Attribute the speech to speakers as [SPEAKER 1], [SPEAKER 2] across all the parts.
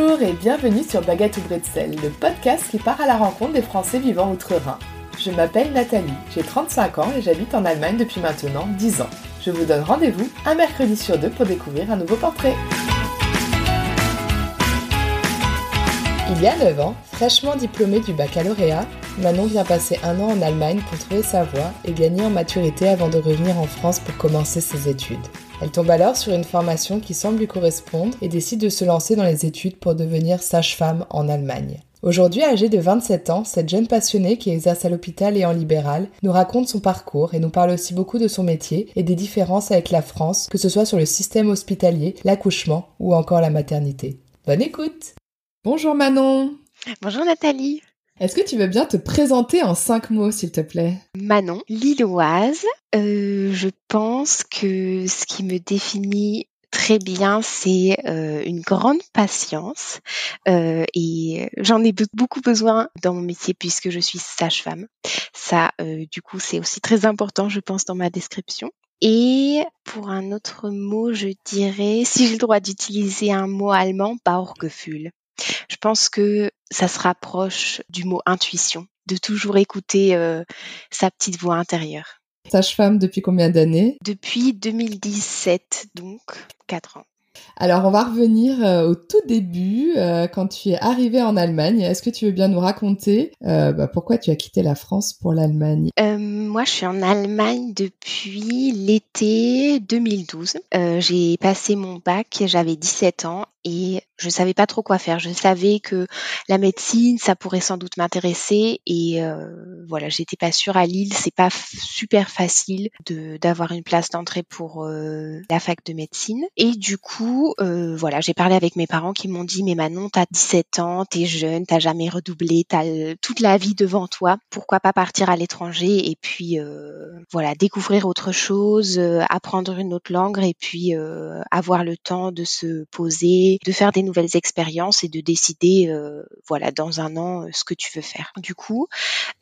[SPEAKER 1] Bonjour et bienvenue sur Baguette ou Bretzel, le podcast qui part à la rencontre des Français vivant outre-Rhin. Je m'appelle Nathalie, j'ai 35 ans et j'habite en Allemagne depuis maintenant 10 ans. Je vous donne rendez-vous un mercredi sur deux pour découvrir un nouveau portrait. Il y a 9 ans, fraîchement diplômée du baccalauréat, Manon vient passer un an en Allemagne pour trouver sa voie et gagner en maturité avant de revenir en France pour commencer ses études. Elle tombe alors sur une formation qui semble lui correspondre et décide de se lancer dans les études pour devenir sage-femme en Allemagne. Aujourd'hui, âgée de 27 ans, cette jeune passionnée qui exerce à l'hôpital et en libéral nous raconte son parcours et nous parle aussi beaucoup de son métier et des différences avec la France, que ce soit sur le système hospitalier, l'accouchement ou encore la maternité. Bonne écoute Bonjour Manon
[SPEAKER 2] Bonjour Nathalie
[SPEAKER 1] est-ce que tu veux bien te présenter en cinq mots, s'il te plaît?
[SPEAKER 2] Manon, lilloise. Euh, je pense que ce qui me définit très bien, c'est euh, une grande patience euh, et j'en ai beaucoup besoin dans mon métier puisque je suis sage-femme. Ça, du coup, c'est aussi très important, je pense, dans ma description. Et pour un autre mot, je dirais, si j'ai le droit d'utiliser un mot allemand, Bauchgefühl. Je pense que ça se rapproche du mot intuition, de toujours écouter euh, sa petite voix intérieure.
[SPEAKER 1] Sage-femme depuis combien d'années?
[SPEAKER 2] Depuis 2017, donc 4 ans.
[SPEAKER 1] Alors, on va revenir euh, au tout début, euh, quand tu es arrivée en Allemagne. Est-ce que tu veux bien nous raconter bah, pourquoi tu as quitté la France pour l'Allemagne?
[SPEAKER 2] Moi, je suis en Allemagne depuis l'été 2012. J'ai passé mon bac, j'avais 17 ans et je savais pas trop quoi faire. Je savais que la médecine, ça pourrait sans doute m'intéresser et euh, voilà, j'étais pas sûre à Lille, c'est pas super facile d'avoir une place d'entrée pour euh, la fac de médecine. Et du coup, euh, voilà, j'ai parlé avec mes parents qui m'ont dit mais Manon, t'as 17 ans, t'es jeune, t'as jamais redoublé, t'as toute la vie devant toi, pourquoi pas partir à l'étranger et puis voilà, découvrir autre chose, apprendre une autre langue et puis avoir le temps de se poser de faire des nouvelles expériences et de décider, euh, voilà, dans un an, euh, ce que tu veux faire. Du coup,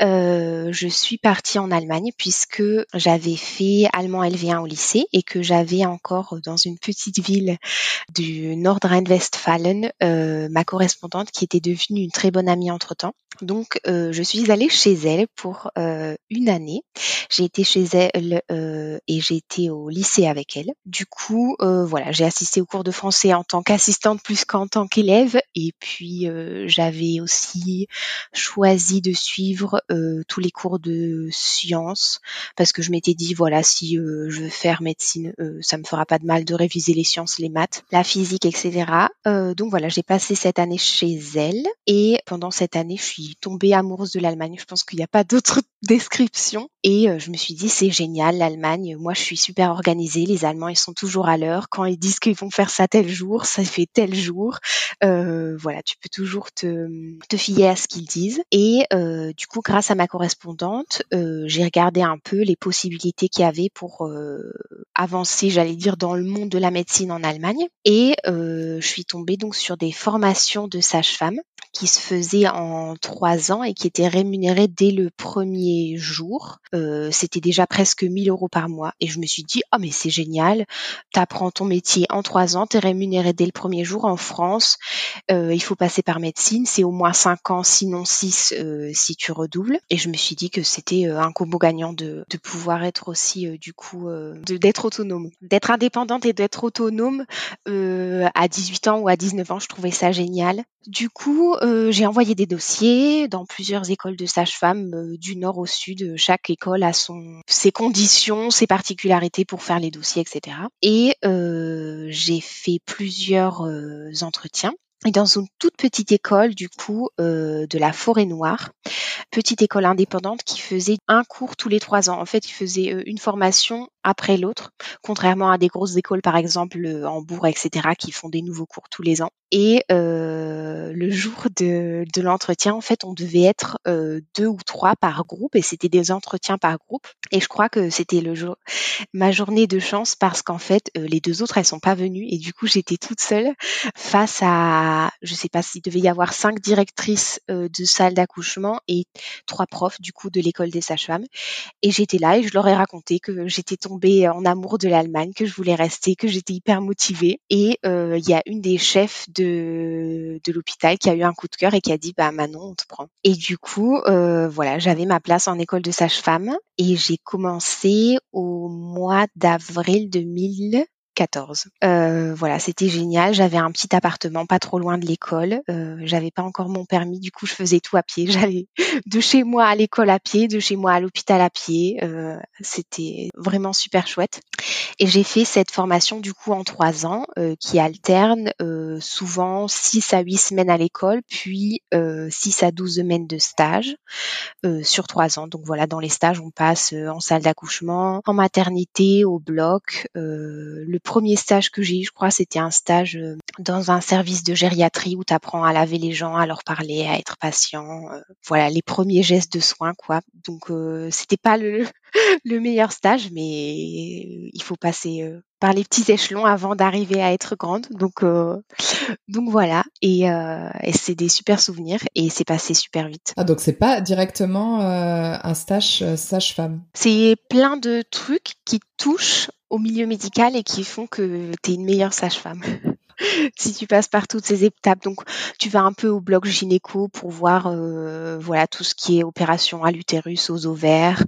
[SPEAKER 2] euh, je suis partie en Allemagne puisque j'avais fait allemand LV1 au lycée et que j'avais encore dans une petite ville du Nordrhein-Westfalen ma correspondante qui était devenue une très bonne amie entre temps. Donc, je suis allée chez elle pour une année. J'ai été chez elle et j'ai été au lycée avec elle. Du coup, voilà, j'ai assisté au cours de français en tant qu'assistante plus qu'en tant qu'élève. Et puis euh, j'avais aussi choisi de suivre euh, tous les cours de sciences parce que je m'étais dit voilà si euh, je veux faire médecine, ça me fera pas de mal de réviser les sciences, les maths, la physique, etc. donc voilà, j'ai passé cette année chez elle et pendant cette année, je suis tombée amoureuse de l'Allemagne. Je pense qu'il n'y a pas d'autre description. Et je me suis dit, c'est génial, l'Allemagne. Moi, je suis super organisée. Les Allemands, ils sont toujours à l'heure. Quand ils disent qu'ils vont faire ça tel jour, ça fait tel jour. Euh, voilà, tu peux toujours te, te fier à ce qu'ils disent. Et euh, du coup, grâce à ma correspondante, euh, j'ai regardé un peu les possibilités qu'il y avait pour avancer, j'allais dire, dans le monde de la médecine en Allemagne. Et je suis tombée donc sur des formations de sage-femme qui se faisait en trois ans et qui était rémunéré dès le premier jour. Euh, c'était déjà presque 1000 euros par mois. Et je me suis dit, oh mais c'est génial, t'apprends ton métier en trois ans, t'es rémunéré dès le premier jour en France. Euh, il faut passer par médecine, c'est au moins cinq ans, sinon six euh, si tu redoubles. Et je me suis dit que c'était un combo gagnant de, de pouvoir être aussi du coup d'être autonome, d'être indépendante et d'être autonome à 18 ans ou à 19 ans. Je trouvais ça génial. Du coup, j'ai envoyé des dossiers dans plusieurs écoles de sages-femmes du nord au sud. Chaque école a son, ses conditions, ses particularités pour faire les dossiers, etc. Et euh, j'ai fait plusieurs entretiens. Et dans une toute petite école, du coup, de la Forêt Noire, petite école indépendante qui faisait un cours tous les trois ans. En fait, il faisait une formation après l'autre, contrairement à des grosses écoles, par exemple Hambourg, etc., qui font des nouveaux cours tous les ans. Et euh, le jour de, de l'entretien, en fait, on devait être euh, deux ou trois par groupe, et c'était des entretiens par groupe. Et je crois que c'était le jour, ma journée de chance parce qu'en fait, euh, les deux autres, elles sont pas venues, et du coup, j'étais toute seule face à je sais pas s'il devait y avoir cinq directrices de salle d'accouchement et trois profs du coup de l'école des sages-femmes. Et j'étais là et je leur ai raconté que j'étais tombée en amour de l'Allemagne, que je voulais rester, que j'étais hyper motivée. Et il y a une des chefs de, l'hôpital qui a eu un coup de cœur et qui a dit bah Manon on te prend. Et du coup voilà j'avais ma place en école de sage-femme et j'ai commencé au mois d'avril 2000 14. Euh, voilà, c'était génial. J'avais un petit appartement pas trop loin de l'école. Euh, j'avais pas encore mon permis, du coup je faisais tout à pied. J'allais de chez moi à l'école à pied, de chez moi à l'hôpital à pied. Euh, c'était vraiment super chouette. Et j'ai fait cette formation du coup en trois ans, euh, qui alterne euh, souvent 6 à 8 semaines à l'école, puis 6 à 12 semaines de stage sur trois ans. Donc voilà, dans les stages, on passe en salle d'accouchement, en maternité, au bloc, le premier stage que j'ai eu, je crois, c'était un stage euh, dans un service de gériatrie où tu apprends à laver les gens, à leur parler, à être patient. Euh, voilà, les premiers gestes de soins, quoi. Donc, euh, c'était pas le, le meilleur stage, mais il faut passer par les petits échelons avant d'arriver à être grande. Donc, donc voilà. Et, et c'est des super souvenirs et c'est passé super vite.
[SPEAKER 1] Ah, donc c'est pas directement un stage sage-femme?
[SPEAKER 2] C'est plein de trucs qui touchent au milieu médical et qui font que tu es une meilleure sage-femme. si tu passes par toutes ces étapes. Donc, tu vas un peu au bloc gynéco pour voir euh, voilà tout ce qui est opération à l'utérus, aux ovaires.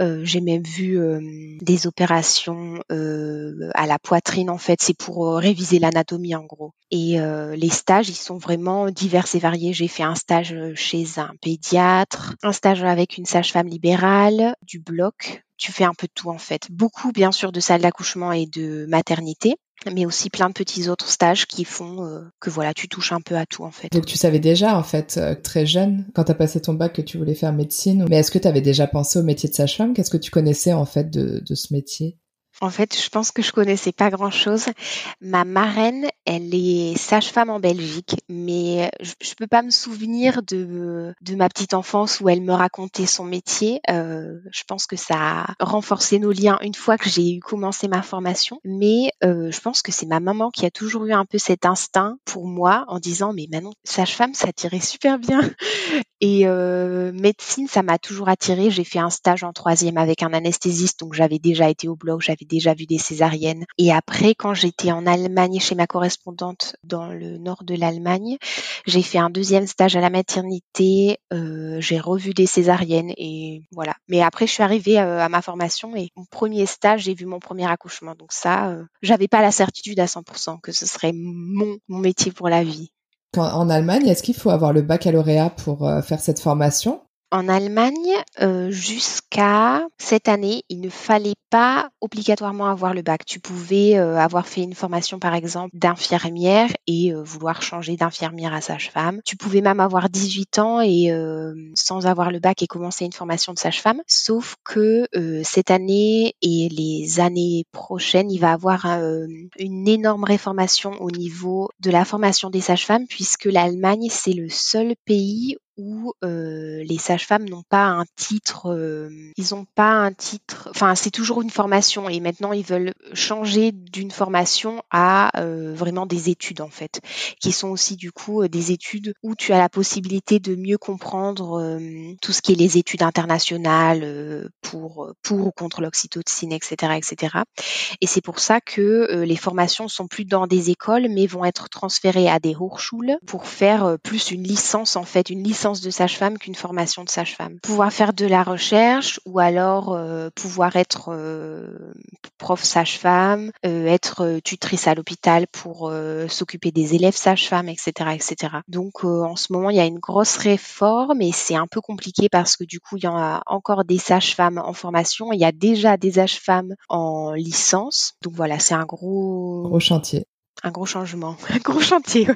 [SPEAKER 2] Euh, j'ai même vu euh, des opérations à la poitrine. En fait, c'est pour réviser l'anatomie en gros. Et les stages, ils sont vraiment divers et variés. J'ai fait un stage chez un pédiatre, un stage avec une sage-femme libérale, du bloc tu fais un peu de tout en fait. Beaucoup bien sûr de salle d'accouchement et de maternité, mais aussi plein de petits autres stages qui font euh, que voilà, tu touches un peu à tout en fait.
[SPEAKER 1] Donc tu savais déjà en fait euh, très jeune quand tu as passé ton bac que tu voulais faire médecine, mais est-ce que tu avais déjà pensé au métier de sage-femme? Qu'est-ce que tu connaissais en fait de, de ce métier?
[SPEAKER 2] En fait, je pense que je connaissais pas grand-chose. Ma marraine, elle est sage-femme en Belgique, mais je, ne peux pas me souvenir de, ma petite enfance où elle me racontait son métier. Euh, je pense que ça a renforcé nos liens une fois que j'ai eu commencé ma formation. Mais euh, je pense que c'est ma maman qui a toujours eu un peu cet instinct pour moi en disant mais Manon, sage-femme, ça tirait super bien. Et euh, médecine, ça m'a toujours attirée. J'ai fait un stage en troisième avec un anesthésiste, donc j'avais déjà été au bloc, j'avais déjà vu des césariennes. Et après, quand j'étais en Allemagne chez ma correspondante dans le nord de l'Allemagne, j'ai fait un deuxième stage à la maternité. Euh, j'ai revu des césariennes et voilà. Mais après, je suis arrivée euh, à ma formation et mon premier stage, j'ai vu mon premier accouchement. Donc ça, euh, j'avais pas la certitude à 100% que ce serait mon, mon métier pour la vie.
[SPEAKER 1] en Allemagne, est-ce qu'il faut avoir le baccalauréat pour faire cette formation?
[SPEAKER 2] En Allemagne, euh, jusqu'à cette année, il ne fallait pas obligatoirement avoir le bac. Tu pouvais euh, avoir fait une formation, par exemple, d'infirmière et euh, vouloir changer d'infirmière à sage-femme. Tu pouvais même avoir 18 ans et sans avoir le bac et commencer une formation de sage-femme. Sauf que cette année et les années prochaines, il va y avoir une énorme réformation au niveau de la formation des sages-femmes puisque l'Allemagne, c'est le seul pays où les sages-femmes n'ont pas un titre, ils n'ont pas un titre, enfin c'est toujours une formation et maintenant ils veulent changer d'une formation à vraiment des études en fait, qui sont aussi du coup des études où tu as la possibilité de mieux comprendre tout ce qui est les études internationales pour pour ou contre l'oxytocine, etc., etc. Et c'est pour ça que les formations sont plus dans des écoles mais vont être transférées à des Hochschulen pour faire plus une licence en fait, une licence de sage-femme qu'une formation de sage-femme. Pouvoir faire de la recherche ou alors euh, pouvoir être euh, prof sage-femme, euh, être tutrice à l'hôpital pour s'occuper des élèves sage-femme, etc., etc. Donc en ce moment, il y a une grosse réforme et c'est un peu compliqué parce que du coup, il y a encore des sages-femmes en formation. Il y a déjà des sages-femmes en licence. Donc voilà, c'est un gros...
[SPEAKER 1] Gros chantier.
[SPEAKER 2] Un gros changement, un gros chantier.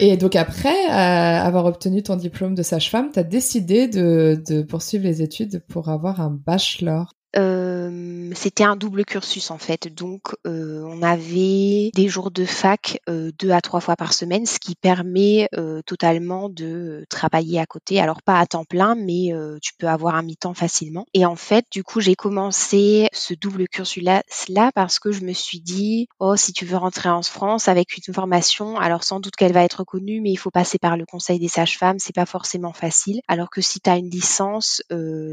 [SPEAKER 1] Et donc après avoir obtenu ton diplôme de sage-femme, tu as décidé de, de, poursuivre les études pour avoir un bachelor.
[SPEAKER 2] C'était un double cursus en fait. Donc, on avait des jours de fac deux à trois fois par semaine, ce qui permet totalement de travailler à côté. Alors pas à temps plein, mais tu peux avoir un mi-temps facilement. Et en fait, du coup, j'ai commencé ce double cursus là, parce que je me suis dit, oh, si tu veux rentrer en France avec une formation, alors sans doute qu'elle va être connue, mais il faut passer par le Conseil des sages-femmes, c'est pas forcément facile. Alors que si tu as une licence,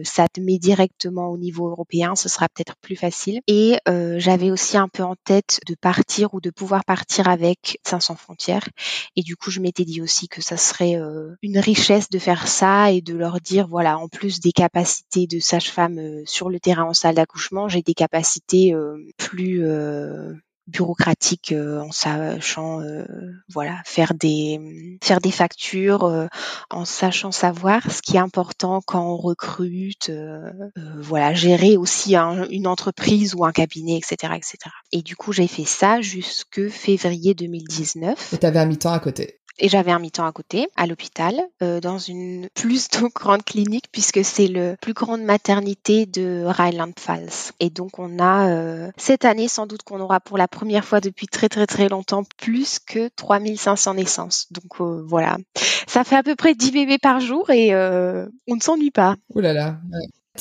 [SPEAKER 2] ça te met directement au niveau européen, ce sera peut-être plus facile. Et euh, j'avais aussi un peu en tête de partir ou de pouvoir partir avec 500 frontières. Et du coup, je m'étais dit aussi que ça serait euh, une richesse de faire ça et de leur dire, voilà, en plus des capacités de sage-femme euh, sur le terrain en salle d'accouchement, j'ai des capacités plus bureaucratique euh, en sachant euh, voilà faire des faire des factures euh, en sachant savoir ce qui est important quand on recrute voilà gérer aussi une entreprise ou un cabinet etc etc et du coup j'ai fait ça jusque février 2019
[SPEAKER 1] et t'avais un mi-temps à côté
[SPEAKER 2] et j'avais un mi-temps à côté, à l'hôpital, euh, dans une plus grande clinique, puisque c'est le plus grande maternité de Rhineland-Pfalz. Et donc on a euh, cette année, sans doute qu'on aura pour la première fois depuis très très très longtemps plus que 3500 naissances. Donc euh, voilà, ça fait à peu près 10 bébés par jour et on ne s'ennuie pas.
[SPEAKER 1] Ouh là là.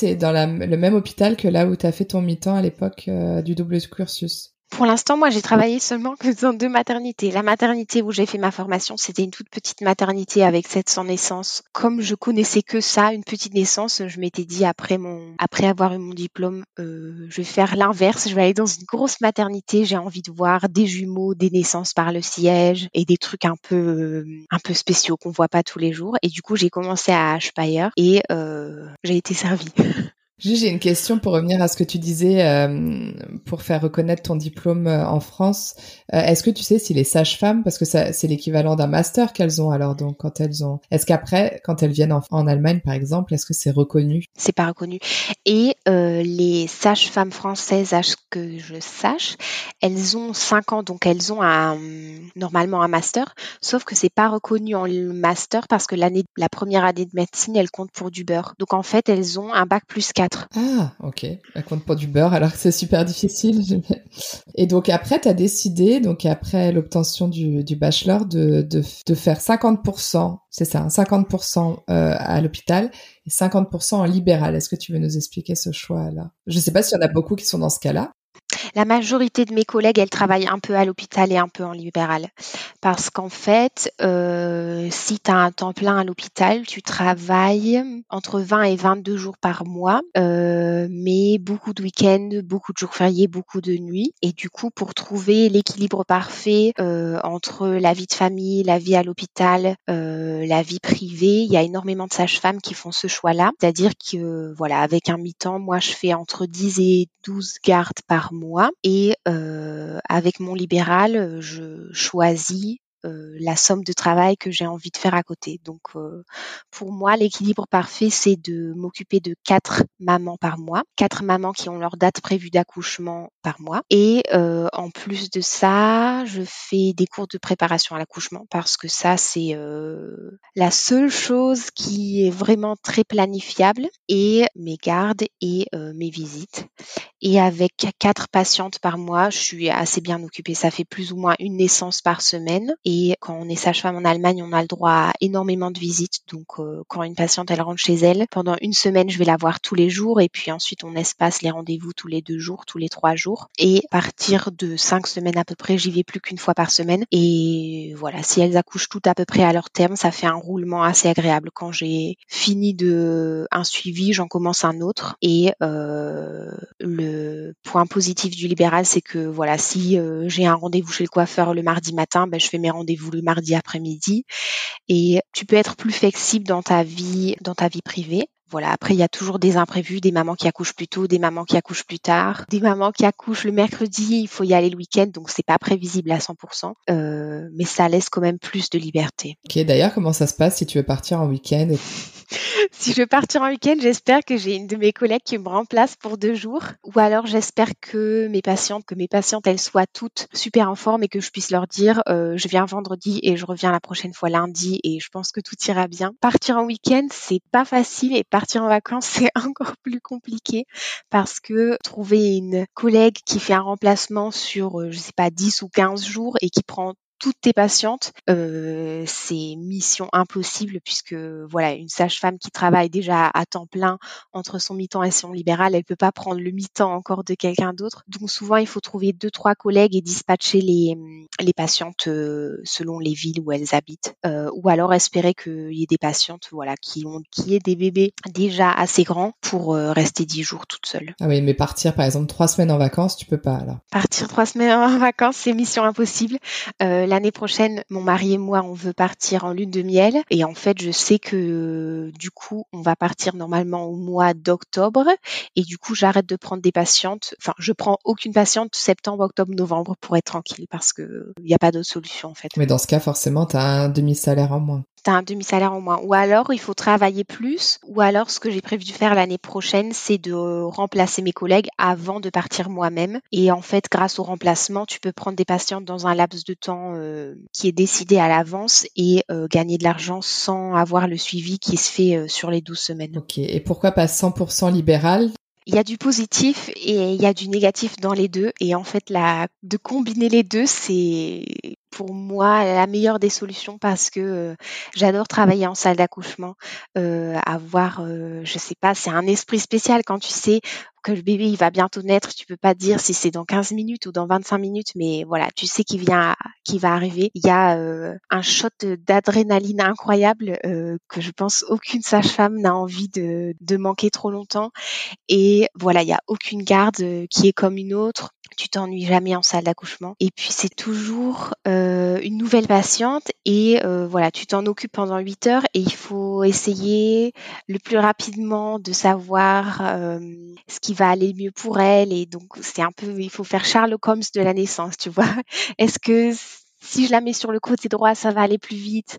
[SPEAKER 1] Ouais. dans le même hôpital que là où tu as fait ton mi-temps à l'époque du double cursus.
[SPEAKER 2] Pour l'instant, moi, j'ai travaillé seulement que dans deux maternités. La maternité où j'ai fait ma formation, c'était une toute petite maternité avec 700 naissances. Comme je connaissais que ça, une petite naissance, je m'étais dit après mon, après avoir eu mon diplôme, euh, je vais faire l'inverse. Je vais aller dans une grosse maternité. J'ai envie de voir des jumeaux, des naissances par le siège et des trucs un peu, euh, un peu spéciaux qu'on voit pas tous les jours. Et du coup, j'ai commencé à Speyer et euh, j'ai été servie.
[SPEAKER 1] J'ai une question pour revenir à ce que tu disais euh, pour faire reconnaître ton diplôme euh, en France. Euh, est-ce que tu sais si les sages-femmes, parce que c'est l'équivalent d'un master qu'elles ont alors donc quand elles ont, est-ce qu'après quand elles viennent en, Allemagne par exemple, est-ce que c'est reconnu?
[SPEAKER 2] C'est pas reconnu. Et les sages-femmes françaises, à ce que je sache, elles ont 5 ans, donc elles ont normalement un master, sauf que c'est pas reconnu en master parce que la première année de médecine, elle compte pour du beurre. Donc en fait, elles ont un bac plus 4
[SPEAKER 1] ah, ok. Elle compte pas du beurre alors que c'est super difficile. Et donc après, tu as décidé, donc après l'obtention du, bachelor, de, de, faire 50%, c'est ça, 50% hein, euh, à l'hôpital et 50% en libéral. Est-ce que tu veux nous expliquer ce choix-là? Je sais pas s'il y en a beaucoup qui sont dans ce cas-là.
[SPEAKER 2] La majorité de mes collègues, elles travaillent un peu à l'hôpital et un peu en libéral. Parce qu'en fait, euh, si tu as un temps plein à l'hôpital, tu travailles entre 20 et 22 jours par mois, euh, mais beaucoup de week-ends, beaucoup de jours fériés, beaucoup de nuits. Et du coup, pour trouver l'équilibre parfait euh, entre la vie de famille, la vie à l'hôpital, la vie privée, il y a énormément de sages-femmes qui font ce choix-là. C'est-à-dire que, voilà, avec un mi-temps, moi, je fais entre 10 et 12 gardes par mois et euh, avec mon libéral, je choisis euh, la somme de travail que j'ai envie de faire à côté. Donc euh, pour moi, l'équilibre parfait, c'est de m'occuper de quatre mamans par mois, quatre mamans qui ont leur date prévue d'accouchement par mois. Et euh, en plus de ça, je fais des cours de préparation à l'accouchement parce que ça, c'est la seule chose qui est vraiment très planifiable et mes gardes et mes visites. Et avec quatre patientes par mois, je suis assez bien occupée. Ça fait plus ou moins une naissance par semaine. Et quand on est sage-femme en Allemagne, on a le droit à énormément de visites. Donc, euh, quand une patiente elle rentre chez elle, pendant une semaine, je vais la voir tous les jours, et puis ensuite on espace les rendez-vous tous les deux jours, tous les trois jours. Et à partir de cinq semaines à peu près, j'y vais plus qu'une fois par semaine. Et voilà, si elles accouchent toutes à peu près à leur terme, ça fait un roulement assez agréable. Quand j'ai fini de un suivi, j'en commence un autre. Et euh, le point positif du libéral, c'est que voilà, si euh, j'ai un rendez-vous chez le coiffeur le mardi matin, ben, je fais mes rendez rendez-vous mardi après-midi et tu peux être plus flexible dans ta vie, dans ta vie privée. Voilà, après il y a toujours des imprévus, des mamans qui accouchent plus tôt, des mamans qui accouchent plus tard, des mamans qui accouchent le mercredi, il faut y aller le week-end, donc c'est pas prévisible à 100%, euh, mais ça laisse quand même plus de liberté.
[SPEAKER 1] Ok, d'ailleurs comment ça se passe si tu veux partir en week-end
[SPEAKER 2] si je veux partir en week-end, j'espère que j'ai une de mes collègues qui me remplace pour deux jours. Ou alors j'espère que mes patientes, que mes patientes, elles soient toutes super en forme et que je puisse leur dire euh, je viens vendredi et je reviens la prochaine fois lundi et je pense que tout ira bien. Partir en week-end, c'est pas facile et partir partir en vacances, c'est encore plus compliqué parce que trouver une collègue qui fait un remplacement sur, euh, je sais pas, 10 ou 15 jours et qui prend toutes tes patientes, euh, c'est mission impossible puisque voilà une sage-femme qui travaille déjà à temps plein entre son mi-temps et son libéral, elle peut pas prendre le mi-temps encore de quelqu'un d'autre. Donc souvent il faut trouver deux trois collègues et dispatcher les les patientes euh, selon les villes où elles habitent, euh, ou alors espérer qu'il y ait des patientes voilà qui ont qui aient des bébés déjà assez grands pour euh, rester dix jours toutes seules.
[SPEAKER 1] Ah oui, mais partir par exemple trois semaines en vacances, tu peux pas alors.
[SPEAKER 2] Partir trois semaines en vacances, c'est mission impossible. Euh, l'année prochaine, mon mari et moi, on veut partir en lune de miel. Et en fait, je sais que du coup, on va partir normalement au mois d'octobre. Et du coup, j'arrête de prendre des patientes. Enfin, je prends aucune patiente septembre, octobre, novembre pour être tranquille parce que il n'y a pas d'autre solution en fait.
[SPEAKER 1] Mais dans ce cas, forcément, tu as un demi-salaire en moins
[SPEAKER 2] tu as un demi-salaire en moins. Ou alors, il faut travailler plus. Ou alors, ce que j'ai prévu de faire l'année prochaine, c'est de remplacer mes collègues avant de partir moi-même. Et en fait, grâce au remplacement, tu peux prendre des patientes dans un laps de temps euh, qui est décidé à l'avance et euh, gagner de l'argent sans avoir le suivi qui se fait euh, sur les 12 semaines.
[SPEAKER 1] Ok. Et pourquoi pas 100% libéral?
[SPEAKER 2] Il y a du positif et il y a du négatif dans les deux. Et en fait, la, de combiner les deux, c'est pour moi la meilleure des solutions parce que euh, j'adore travailler en salle d'accouchement, euh, avoir, euh, je sais pas, c'est un esprit spécial quand tu sais que le bébé il va bientôt naître, tu peux pas dire si c'est dans 15 minutes ou dans 25 minutes, mais voilà, tu sais qu'il vient, qu'il va arriver. Il y a euh, un shot d'adrénaline incroyable que je pense aucune sage-femme n'a envie de, de manquer trop longtemps. Et voilà, il y a aucune garde qui est comme une autre tu t'ennuies jamais en salle d'accouchement. Et puis c'est toujours euh, une nouvelle patiente et euh, voilà, tu t'en occupes pendant 8 heures et il faut essayer le plus rapidement de savoir euh, ce qui va aller mieux pour elle. Et donc c'est un peu, il faut faire Sherlock Holmes de la naissance, tu vois. Est-ce que si je la mets sur le côté droit, ça va aller plus vite?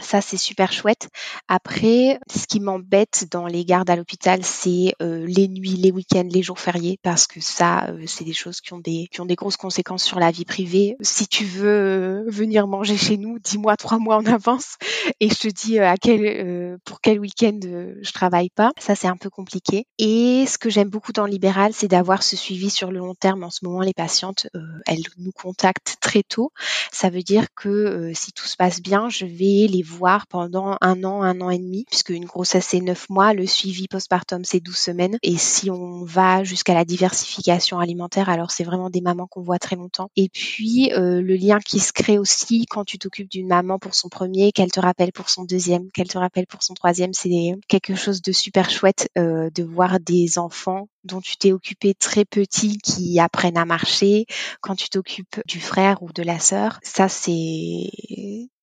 [SPEAKER 2] Ça, c'est super chouette. Après, ce qui m'embête dans les gardes à l'hôpital, c'est euh, les nuits, les week-ends, les jours fériés, parce que ça, euh, c'est des choses qui ont des, qui ont des grosses conséquences sur la vie privée. Si tu veux euh, venir manger chez nous, dis-moi trois mois en avance et je te dis à quel, pour quel week-end je travaille pas. Ça, c'est un peu compliqué. Et ce que j'aime beaucoup dans le libéral, c'est d'avoir ce suivi sur le long terme. En ce moment, les patientes, elles nous contactent très tôt. Ça veut dire que si tout se passe bien, je vais les voir pendant un an, un an et demi, puisque une grossesse c'est neuf mois, le suivi postpartum c'est 12 semaines. Et si on va jusqu'à la diversification alimentaire, alors c'est vraiment des mamans qu'on voit très longtemps. Et puis euh, le lien qui se crée aussi quand tu t'occupes d'une maman pour son premier, qu'elle te rappelle pour son deuxième, qu'elle te rappelle pour son troisième, c'est quelque chose de super chouette euh, de voir des enfants dont tu t'es occupé très petit qui apprennent à marcher, quand tu t'occupes du frère ou de la sœur, ça c'est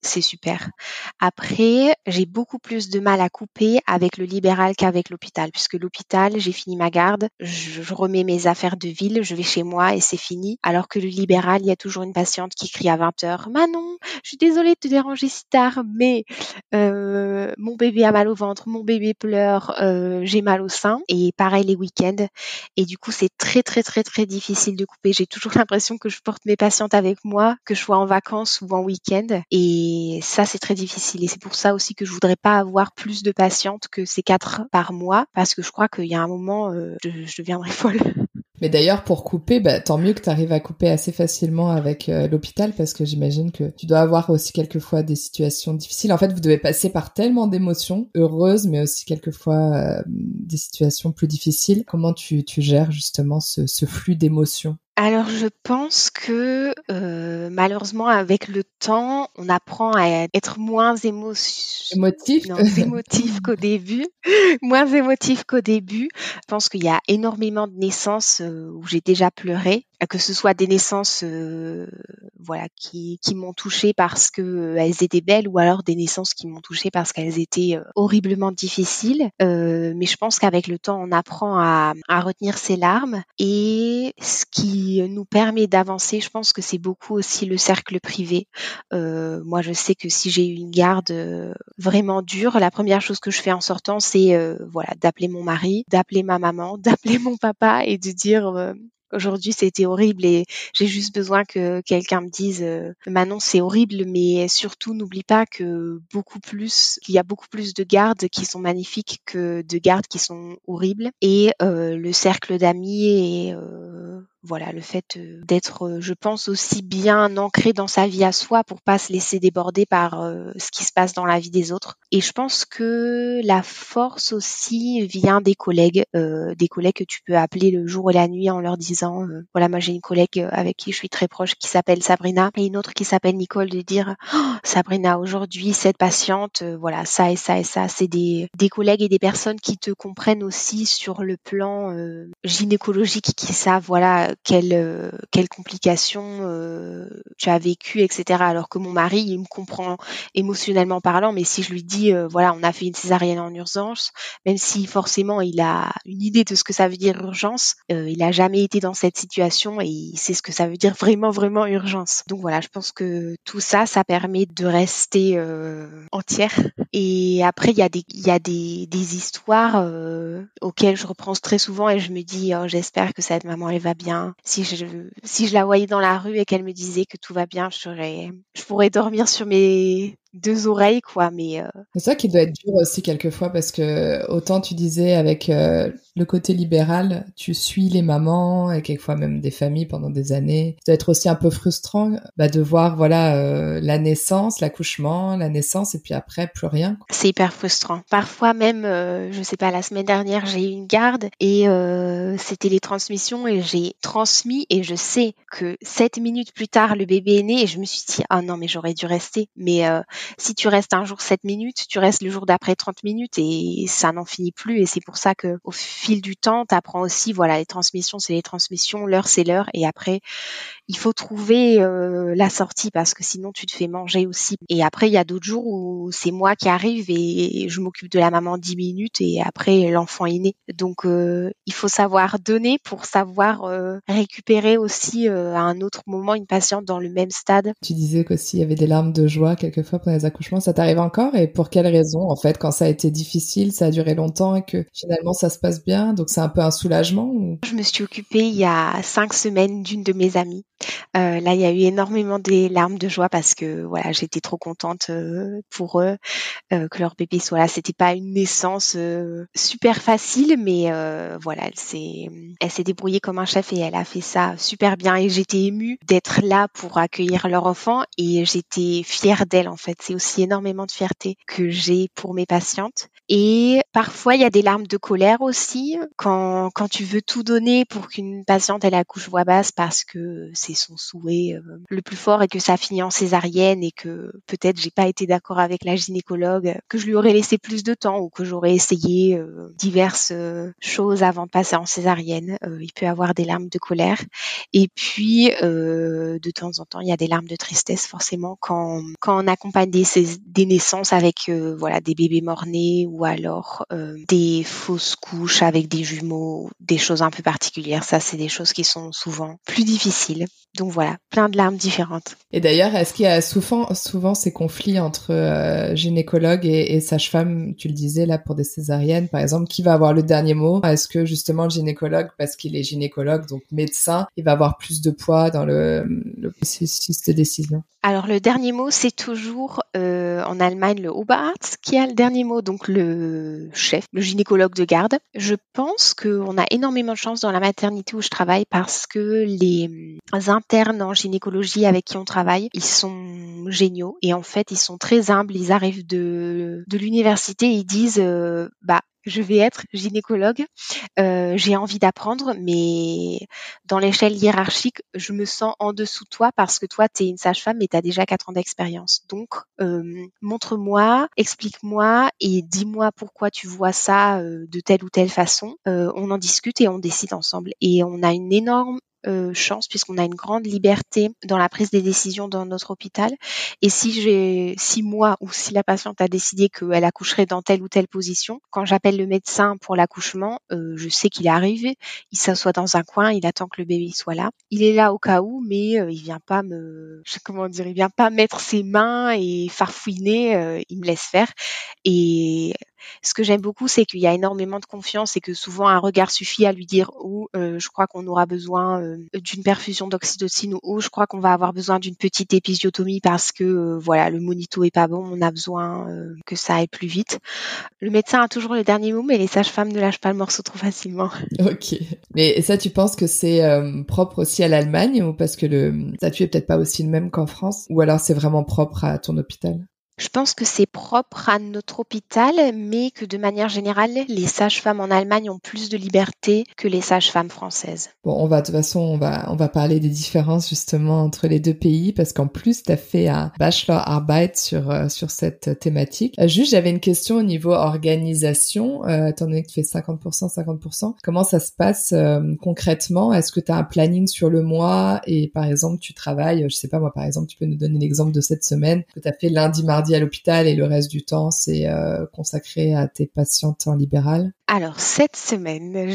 [SPEAKER 2] c'est super. Après, j'ai beaucoup plus de mal à couper avec le libéral qu'avec l'hôpital, puisque l'hôpital, j'ai fini ma garde, je, remets mes affaires de ville, je vais chez moi et c'est fini. Alors que le libéral, il y a toujours une patiente qui crie à 20 heures, Manon, je suis désolée de te déranger si tard, mais euh, mon bébé a mal au ventre, mon bébé pleure, euh, j'ai mal au sein. Et pareil les week-ends. Et du coup, c'est très très très très difficile de couper. J'ai toujours l'impression que je porte mes patientes avec moi, que je sois en vacances ou en week-end. Et ça, c'est très difficile. Et c'est pour ça aussi que je voudrais pas avoir plus de patientes que ces quatre par mois, parce que je crois qu'il y a un moment, euh, je, je deviendrai folle.
[SPEAKER 1] Mais d'ailleurs, pour couper, bah, tant mieux que tu arrives à couper assez facilement avec euh, l'hôpital parce que j'imagine que tu dois avoir aussi quelquefois des situations difficiles. En fait, vous devez passer par tellement d'émotions heureuses, mais aussi quelquefois euh, des situations plus difficiles. Comment tu, tu gères justement ce, ce flux d'émotions?
[SPEAKER 2] Alors je pense que euh, malheureusement avec le temps, on apprend à être moins émotif, émotif qu'au début, moins émotif qu'au début. Je pense qu'il y a énormément de naissances euh, où j'ai déjà pleuré que ce soit des naissances euh, voilà qui, qui m'ont touchée parce que euh, elles étaient belles ou alors des naissances qui m'ont touchée parce qu'elles étaient euh, horriblement difficiles. Mais je pense qu'avec le temps on apprend à, à, retenir ses larmes. Et ce qui nous permet d'avancer je pense que c'est beaucoup aussi le cercle privé. Moi je sais que si j'ai eu une garde vraiment dure la première chose que je fais en sortant c'est voilà d'appeler mon mari d'appeler ma maman d'appeler mon papa et de dire aujourd'hui c'était horrible et j'ai juste besoin que quelqu'un me dise Manon c'est horrible mais surtout n'oublie pas que beaucoup plus qu'il y a beaucoup plus de gardes qui sont magnifiques que de gardes qui sont horribles et le cercle d'amis et voilà, le fait euh, d'être, euh, je pense, aussi bien ancré dans sa vie à soi pour pas se laisser déborder par euh, ce qui se passe dans la vie des autres. Et je pense que la force aussi vient des collègues, des collègues que tu peux appeler le jour et la nuit en leur disant, voilà, moi j'ai une collègue avec qui je suis très proche qui s'appelle Sabrina et une autre qui s'appelle Nicole de dire, oh, Sabrina, aujourd'hui cette patiente, voilà, ça et ça et ça, c'est des, des collègues et des personnes qui te comprennent aussi sur le plan gynécologique, qui savent, voilà, quelles euh, quelle complications euh, tu as vécu, etc. Alors que mon mari, il me comprend émotionnellement parlant, mais si je lui dis, euh, voilà, on a fait une césarienne en urgence, même si forcément il a une idée de ce que ça veut dire urgence, il a jamais été dans cette situation et il sait ce que ça veut dire vraiment, vraiment urgence. Donc voilà, je pense que tout ça, ça permet de rester entière. Et après, il y a des, y a des, des histoires auxquelles je reprends très souvent et je me dis, oh, j'espère que cette maman, elle va bien si je, si je la voyais dans la rue et qu'elle me disait que tout va bien, je, je pourrais dormir sur mes deux oreilles, quoi. Mais euh,
[SPEAKER 1] c'est ça qui doit être dur aussi quelquefois parce que autant tu disais avec euh, le côté libéral, tu suis les mamans et quelquefois même des familles pendant des années. Ça doit être aussi un peu frustrant bah, de voir voilà euh, la naissance, l'accouchement, la naissance et puis après plus rien.
[SPEAKER 2] C'est hyper frustrant. Parfois même, je sais pas, la semaine dernière j'ai eu une garde et c'était les transmissions et j'ai transmis et je sais que sept minutes plus tard le bébé est né et je me suis dit ah non mais j'aurais dû rester mais si tu restes un jour 7 minutes, tu restes le jour d'après 30 minutes et ça n'en finit plus. Et c'est pour ça que au fil du temps, tu apprends aussi, voilà, les transmissions, c'est les transmissions, l'heure, c'est l'heure. Et après, il faut trouver euh, la sortie parce que sinon tu te fais manger aussi. Et après, il y a d'autres jours où c'est moi qui arrive et je m'occupe de la maman 10 minutes et après l'enfant est né. Donc euh, il faut savoir donner pour savoir euh, récupérer aussi à un autre moment une patiente dans le même stade.
[SPEAKER 1] Tu disais qu'aussi il y avait des larmes de joie quelquefois les accouchements. Ça t'arrive encore? Et pour quelles raisons en fait quand ça a été difficile, ça a duré longtemps et que finalement ça se passe bien? Donc c'est un peu un soulagement.
[SPEAKER 2] Je me suis occupée il y a cinq semaines d'une de mes amies euh, là, il y a eu énormément des larmes de joie parce que voilà, j'étais trop contente euh, pour eux euh, que leur bébé soit là. C'était pas une naissance super facile, mais voilà, elle s'est elle s'est débrouillée comme un chef et elle a fait ça super bien. Et j'étais émue d'être là pour accueillir leur enfant et j'étais fière d'elle en fait. C'est aussi énormément de fierté que j'ai pour mes patientes. Et parfois, il y a des larmes de colère aussi quand quand tu veux tout donner pour qu'une patiente elle accouche voix basse parce que c'est son souhait euh, le plus fort et que ça a fini en césarienne et que peut-être j'ai pas été d'accord avec la gynécologue, que je lui aurais laissé plus de temps ou que j'aurais essayé euh, diverses euh, choses avant de passer en césarienne. il peut avoir des larmes de colère et puis de temps en temps il y a des larmes de tristesse forcément quand quand on accompagne des, des naissances avec voilà des bébés morts-nés ou alors des fausses couches avec des jumeaux, des choses un peu particulières. Ça c'est des choses qui sont souvent plus difficiles. Donc voilà, plein de larmes différentes.
[SPEAKER 1] Et d'ailleurs, est-ce qu'il y a souvent, souvent ces conflits entre euh, gynécologue et, et sage-femme, tu le disais là pour des césariennes, par exemple, qui va avoir le dernier mot? Est-ce que justement le gynécologue, parce qu'il est gynécologue, donc médecin, il va avoir plus de poids dans le, le processus de décision?
[SPEAKER 2] Alors le dernier mot, c'est toujours euh, en Allemagne le Oberarzt qui a le dernier mot, donc le chef, le gynécologue de garde. Je pense qu'on a énormément de chance dans la maternité où je travaille parce que les internes en gynécologie avec qui on travaille, ils sont géniaux et en fait ils sont très humbles. Ils arrivent de, de l'université, ils disent euh, bah je vais être gynécologue, euh, j'ai envie d'apprendre, mais dans l'échelle hiérarchique, je me sens en dessous de toi parce que toi, tu es une sage-femme et tu as déjà quatre ans d'expérience. Donc, euh, montre-moi, explique-moi et dis-moi pourquoi tu vois ça euh, de telle ou telle façon. on en discute et on décide ensemble. Et on a une énorme euh, chance puisqu'on a une grande liberté dans la prise des décisions dans notre hôpital. Et si j'ai, si moi ou si la patiente a décidé qu'elle accoucherait dans telle ou telle position, quand j'appelle le médecin pour l'accouchement, euh, je sais qu'il est arrivé, il s'assoit dans un coin, il attend que le bébé soit là. Il est là au cas où, mais euh, il vient pas me, comment dire, il vient pas mettre ses mains et farfouiner, il me laisse faire. Et ce que j'aime beaucoup, c'est qu'il y a énormément de confiance et que souvent un regard suffit à lui dire ou oh, je crois qu'on aura besoin d'une perfusion d'oxytocine ou oh, je crois qu'on va avoir besoin d'une petite épisiotomie parce que voilà le monito est pas bon, on a besoin que ça aille plus vite. Le médecin a toujours le dernier mot, mais les sages-femmes ne lâchent pas le morceau trop facilement.
[SPEAKER 1] Ok. Mais ça, tu penses que c'est propre aussi à l'Allemagne ou parce que le statut est peut-être pas aussi le même qu'en France? Ou alors c'est vraiment propre à ton hôpital?
[SPEAKER 2] Je pense que c'est propre à notre hôpital, mais que de manière générale, les sages-femmes en Allemagne ont plus de liberté que les sages-femmes françaises.
[SPEAKER 1] Bon, on va de toute façon, on va on va parler des différences justement entre les deux pays parce qu'en plus tu as fait un bachelor arbeit sur euh, sur cette thématique. Euh, juste, j'avais une question au niveau organisation, euh, étant donné que tu fais 50% 50%, comment ça se passe concrètement? Est-ce que tu as un planning sur le mois? Et par exemple, tu travailles, je sais pas moi par exemple, tu peux nous donner l'exemple de cette semaine que tu as fait lundi mardi à l'hôpital et le reste du temps, c'est euh, consacré à tes patientes en libéral
[SPEAKER 2] Alors, cette semaine,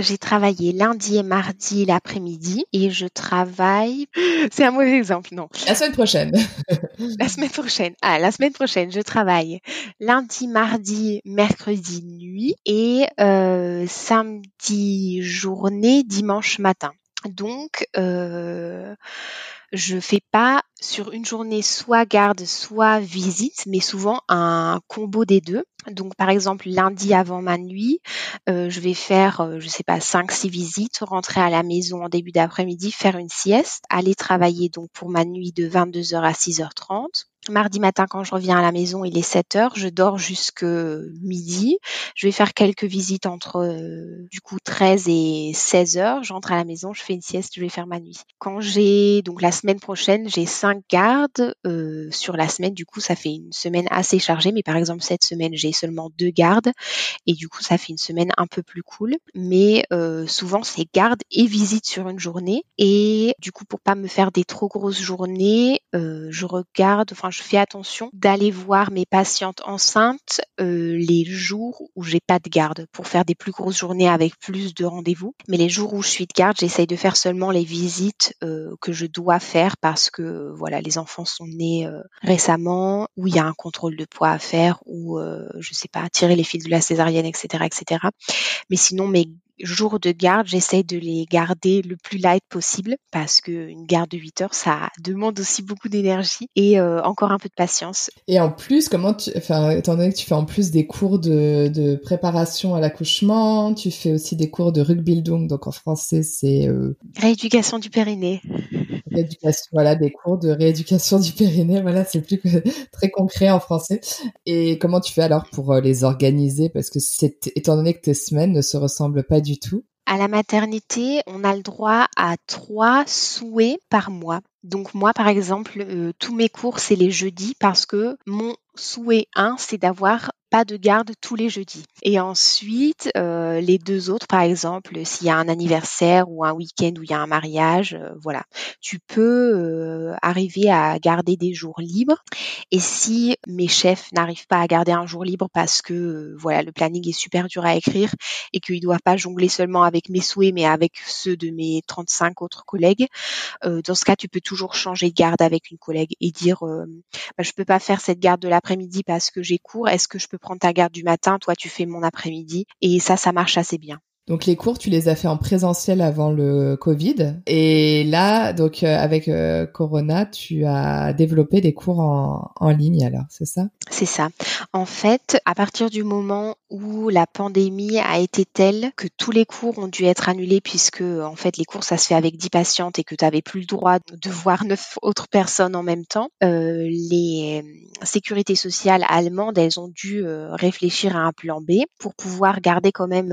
[SPEAKER 2] j'ai travaillé lundi et mardi l'après-midi et je travaille... C'est un mauvais exemple, non.
[SPEAKER 1] La semaine prochaine.
[SPEAKER 2] la semaine prochaine. Ah, la semaine prochaine, je travaille lundi, mardi, mercredi nuit et euh, samedi journée, dimanche matin. Donc, euh, je fais pas sur une journée soit garde, soit visite, mais souvent un combo des deux. Donc par exemple lundi avant ma nuit, euh, je vais faire, euh, je sais pas, 5-6 visites, rentrer à la maison en début d'après-midi, faire une sieste, aller travailler donc pour ma nuit de 22h à 6h30. Mardi matin, quand je reviens à la maison, il est 7 heures. Je dors jusque midi. Je vais faire quelques visites entre euh, du coup 13 et 16 heures. J'entre à la maison, je fais une sieste, je vais faire ma nuit. Quand j'ai donc la semaine prochaine, j'ai cinq gardes euh, sur la semaine. Du coup, ça fait une semaine assez chargée. Mais par exemple, cette semaine, j'ai seulement deux gardes et du coup, ça fait une semaine un peu plus cool. Mais euh, souvent, c'est garde et visite sur une journée. Et du coup, pour pas me faire des trop grosses journées, je regarde, enfin je fais attention d'aller voir mes patientes enceintes euh, les jours où j'ai pas de garde pour faire des plus grosses journées avec plus de rendez-vous. Mais les jours où je suis de garde, j'essaye de faire seulement les visites euh, que je dois faire parce que voilà, les enfants sont nés euh, récemment, où il y a un contrôle de poids à faire, ou je sais pas, tirer les fils de la césarienne, etc., etc. Mais sinon, mes jours de garde, j'essaye de les garder le plus light possible parce qu'une garde de 8 heures, ça demande aussi beaucoup d'énergie et euh, encore un peu de patience.
[SPEAKER 1] Et en plus, comment tu, enfin, étant donné que tu fais en plus des cours de, de préparation à l'accouchement, tu fais aussi des cours de Rückbildung, donc en français c'est
[SPEAKER 2] euh... rééducation du périnée.
[SPEAKER 1] Rééducation, voilà, des cours de rééducation du périnée, voilà, c'est plus que très concret en français. Et comment tu fais alors pour euh, les organiser? Parce que étant donné que tes semaines ne se ressemblent pas du tout
[SPEAKER 2] À la maternité, on a le droit à trois souhaits par mois. Donc moi, par exemple, euh, tous mes cours, c'est les jeudis parce que mon souhait 1, c'est d'avoir pas de garde tous les jeudis. Et ensuite, euh, les deux autres, par exemple, s'il y a un anniversaire ou un week-end où il y a un mariage, euh, voilà, tu peux euh, arriver à garder des jours libres. Et si mes chefs n'arrivent pas à garder un jour libre parce que voilà, le planning est super dur à écrire et qu'ils doivent pas jongler seulement avec mes souhaits, mais avec ceux de mes 35 autres collègues, dans ce cas, tu peux toujours changer de garde avec une collègue et dire, bah, je peux pas faire cette garde de l'après-midi parce que j'ai cours. Est-ce que je peux prendre ta garde du matin, toi tu fais mon après-midi. Et ça, ça marche assez bien.
[SPEAKER 1] Donc les cours, tu les as fait en présentiel avant le Covid. Et là, donc euh, avec euh, Corona, tu as développé des cours en, en ligne alors, c'est ça?
[SPEAKER 2] C'est ça. En fait, à partir du moment où la pandémie a été telle que tous les cours ont dû être annulés puisque en fait les cours ça se fait avec 10 patientes et que tu n'avais plus le droit de voir neuf autres personnes en même temps, euh, les sécurités sociales allemandes, elles ont dû réfléchir à un plan B pour pouvoir garder quand même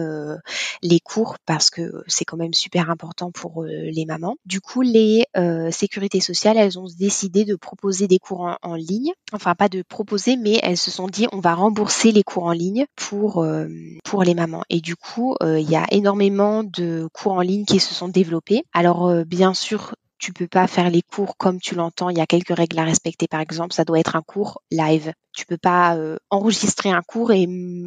[SPEAKER 2] les cours parce que c'est quand même super important pour euh, les mamans. Du coup, les euh, sécurités sociales, elles ont décidé de proposer des cours en, ligne. Enfin, pas de proposer, mais elles se sont dit on va rembourser les cours en ligne pour euh, pour les mamans. Et du coup, il y a énormément de cours en ligne qui se sont développés. Alors, bien sûr, tu peux pas faire les cours comme tu l'entends. Il y a quelques règles à respecter. Par exemple, ça doit être un cours live. Tu peux pas euh, enregistrer un cours et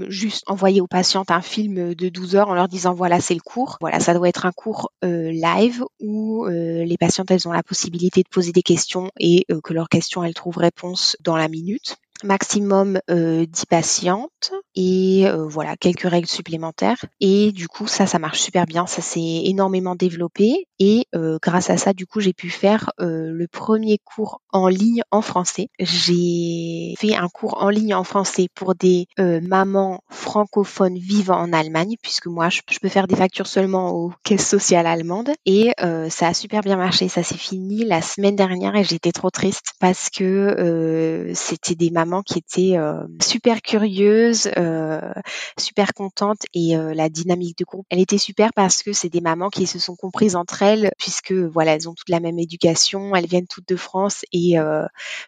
[SPEAKER 2] juste envoyer aux patientes un film de 12 heures en leur disant voilà c'est le cours. Voilà, ça doit être un cours euh, live où euh, les patientes elles ont la possibilité de poser des questions et que leurs questions elles trouvent réponse dans la minute maximum euh, 10 patientes et voilà quelques règles supplémentaires. Et du coup ça ça marche super bien, ça s'est énormément développé et grâce à ça du coup j'ai pu faire le premier cours en ligne en français. J'ai fait un cours en ligne en français pour des mamans francophones vivant en Allemagne puisque moi je, peux faire des factures seulement aux caisses sociales allemandes et ça a super bien marché. Ça s'est fini la semaine dernière et j'étais trop triste parce que c'était des mamans qui étaient super curieuses, super contentes et la dynamique de groupe, elle était super parce que c'est des mamans qui se sont comprises entre elles puisque voilà, elles ont toutes la même éducation, elles viennent toutes de France et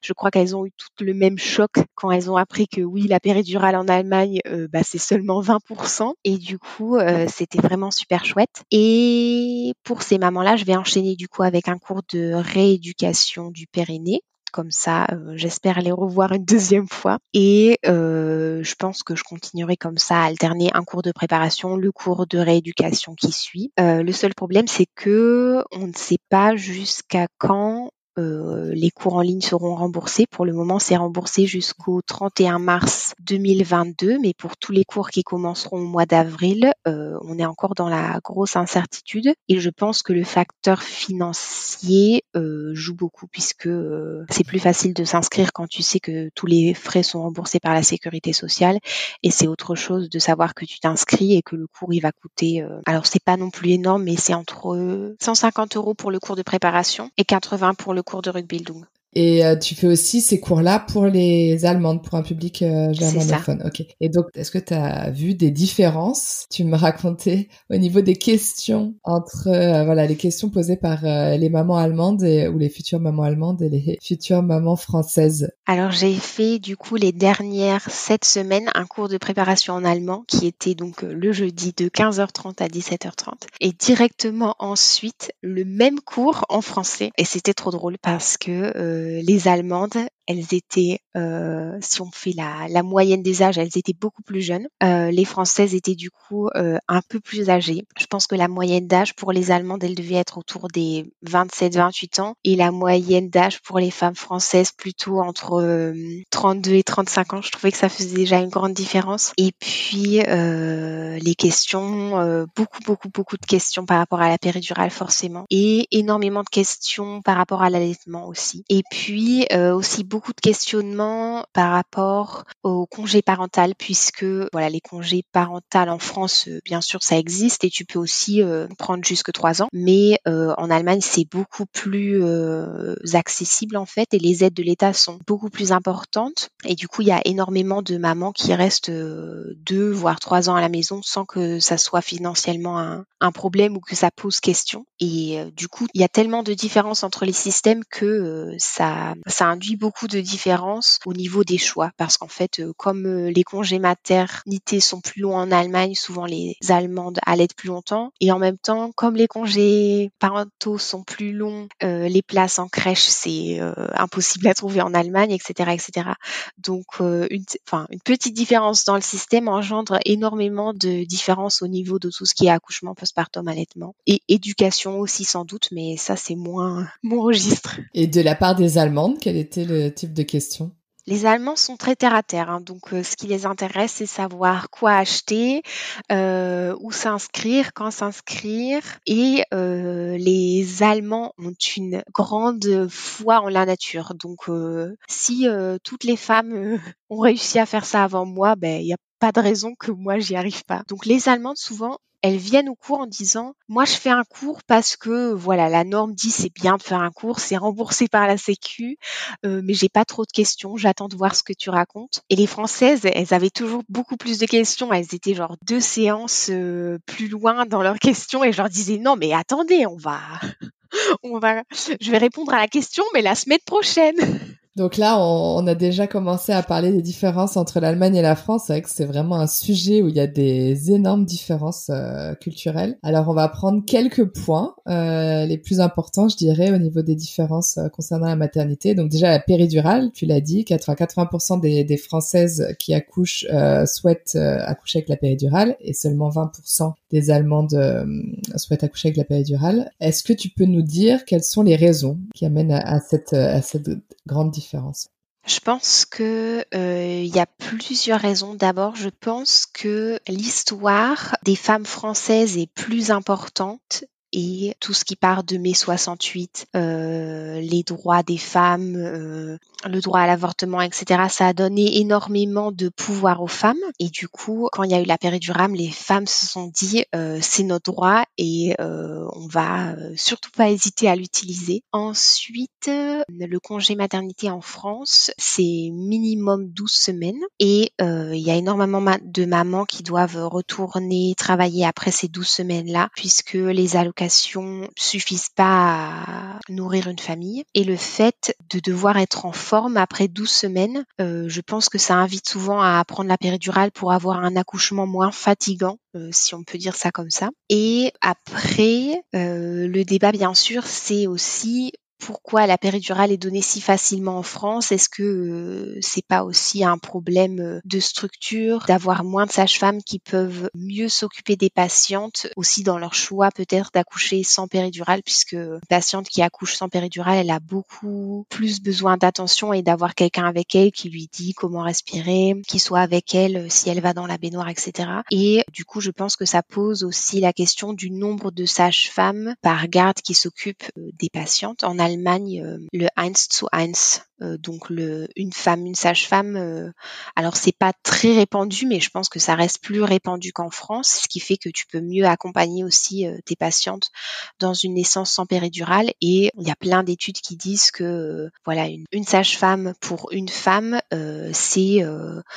[SPEAKER 2] je crois qu'elles ont eu toutes le même choc quand elles ont appris que oui, la péridurale en Allemagne, bah, c'est seulement 20% et du coup, c'était vraiment super chouette. Et pour ces mamans-là, je vais enchaîner du coup avec un cours de rééducation du périnée comme ça, j'espère les revoir une deuxième fois. Et je pense que je continuerai comme ça à alterner un cours de préparation, le cours de rééducation qui suit. le seul problème, c'est que on ne sait pas jusqu'à quand euh, les cours en ligne seront remboursés. Pour le moment, c'est remboursé jusqu'au 31 mars 2022, mais pour tous les cours qui commenceront au mois d'avril, euh, on est encore dans la grosse incertitude. Et je pense que le facteur financier euh, joue beaucoup puisque c'est plus facile de s'inscrire quand tu sais que tous les frais sont remboursés par la sécurité sociale. Et c'est autre chose de savoir que tu t'inscris et que le cours il va coûter. alors c'est pas non plus énorme, mais c'est entre 150 euros pour le cours de préparation et 80 pour le cours de Rugbyldung.
[SPEAKER 1] Et euh, tu fais aussi ces cours-là pour les Allemandes, pour un public euh, germanophone. Ok. Et donc, est-ce que tu as vu des différences Tu me racontais au niveau des questions entre euh, voilà les questions posées par les mamans allemandes ou les futures mamans allemandes et les futures mamans françaises?
[SPEAKER 2] Alors j'ai fait du coup les dernières sept semaines un cours de préparation en allemand qui était donc le jeudi de 15h30 à 17h30 et directement ensuite le même cours en français et c'était trop drôle parce que les Allemandes elles étaient, euh, si on fait la, la, moyenne des âges, elles étaient beaucoup plus jeunes. Euh, les Françaises étaient du coup euh, un peu plus âgées. Je pense que la moyenne d'âge pour les Allemandes, elle devait être autour des 27-28 ans et la moyenne d'âge pour les femmes françaises plutôt entre 32 et 35 ans. Je trouvais que ça faisait déjà une grande différence. Et puis les questions, beaucoup, beaucoup, beaucoup de questions par rapport à la péridurale forcément et énormément de questions par rapport à l'allaitement aussi. Et puis aussi beaucoup beaucoup de questionnements par rapport au congé parental puisque voilà les congés parentaux en France euh, bien sûr ça existe et tu peux aussi euh, prendre jusque trois ans. Mais euh, en Allemagne c'est beaucoup plus accessible en fait et les aides de l'État sont beaucoup plus importantes. Et du coup il y a énormément de mamans qui restent deux voire trois ans à la maison sans que ça soit financièrement un, problème ou que ça pose question. Et du coup il y a tellement de différences entre les systèmes que ça ça induit beaucoup de différence au niveau des choix parce qu'en fait, euh, comme euh, les congés maternités sont plus longs en Allemagne, souvent les Allemandes allaitent plus longtemps et en même temps, comme les congés parentaux sont plus longs, euh, les places en crèche c'est impossible à trouver en Allemagne, etc., etc. Donc, une, une petite différence dans le système engendre énormément de différences au niveau de tout ce qui est accouchement, postpartum, allaitement et éducation aussi sans doute, mais ça c'est moins mon registre.
[SPEAKER 1] Et de la part des Allemandes, quel était le de questions?
[SPEAKER 2] Les Allemands sont très terre à terre, hein. donc euh, ce qui les intéresse, c'est savoir quoi acheter, euh, où s'inscrire, quand s'inscrire. Et euh, les Allemands ont une grande foi en la nature. Donc si toutes les femmes ont réussi à faire ça avant moi, ben il n'y a pas de raison que moi j'y arrive pas. Donc les Allemandes souvent elles viennent au cours en disant moi je fais un cours parce que voilà la norme dit c'est bien de faire un cours c'est remboursé par la sécu euh, mais j'ai pas trop de questions j'attends de voir ce que tu racontes et les françaises elles avaient toujours beaucoup plus de questions. Elles étaient genre deux séances euh, plus loin dans leurs questions et je leur disais non mais attendez on va on va je vais répondre à la question mais la semaine prochaine
[SPEAKER 1] donc là, on, a déjà commencé à parler des différences entre l'Allemagne et la France. C'est vrai que c'est vraiment un sujet où il y a des énormes différences euh, culturelles. Alors on va prendre quelques points, euh, les plus importants, je dirais, au niveau des différences euh, concernant la maternité. Donc déjà la péridurale, tu l'as dit, 80% des, des, Françaises qui accouchent souhaitent accoucher avec la péridurale et seulement 20% des Allemandes souhaitent accoucher avec la péridurale. Est-ce que tu peux nous dire quelles sont les raisons qui amènent à, cette, à cette différence
[SPEAKER 2] Je pense que euh, il y a plusieurs raisons. D'abord, je pense que l'histoire des femmes françaises est plus importante et tout ce qui part de mai 68, euh, les droits des femmes, euh, le droit à l'avortement, etc. Ça a donné énormément de pouvoir aux femmes. Et du coup, quand il y a eu la péridurale, les femmes se sont dit euh, c'est notre droit et euh, on va euh, surtout pas hésiter à l'utiliser. Ensuite, le congé maternité en France, c'est minimum 12 semaines et il y a énormément de mamans qui doivent retourner travailler après ces 12 semaines-là puisque les allocations suffisent pas à nourrir une famille et le fait de devoir être en forme après 12 semaines. Euh, je pense que ça invite souvent à prendre la péridurale pour avoir un accouchement moins fatigant, euh, si on peut dire ça comme ça. Et après, euh, le débat, bien sûr, c'est aussi pourquoi la péridurale est donnée si facilement en France? Est-ce que euh, c'est pas aussi un problème euh, de structure, d'avoir moins de sages-femmes qui peuvent mieux s'occuper des patientes, aussi dans leur choix peut-être d'accoucher sans péridurale, puisque une patiente qui accouche sans péridurale, elle a beaucoup plus besoin d'attention et d'avoir quelqu'un avec elle qui lui dit comment respirer, qui soit avec elle euh, si elle va dans la baignoire, etc. Et du coup, je pense que ça pose aussi la question du nombre de sages-femmes par garde qui s'occupent des patientes. En Allemagne le 1 zu 1 euh, donc le, une femme, une sage-femme. Euh, alors c'est pas très répandu, mais je pense que ça reste plus répandu qu'en France, ce qui fait que tu peux mieux accompagner aussi tes patientes dans une naissance sans péridurale. Et il y a plein d'études qui disent que voilà une, sage-femme pour une femme, c'est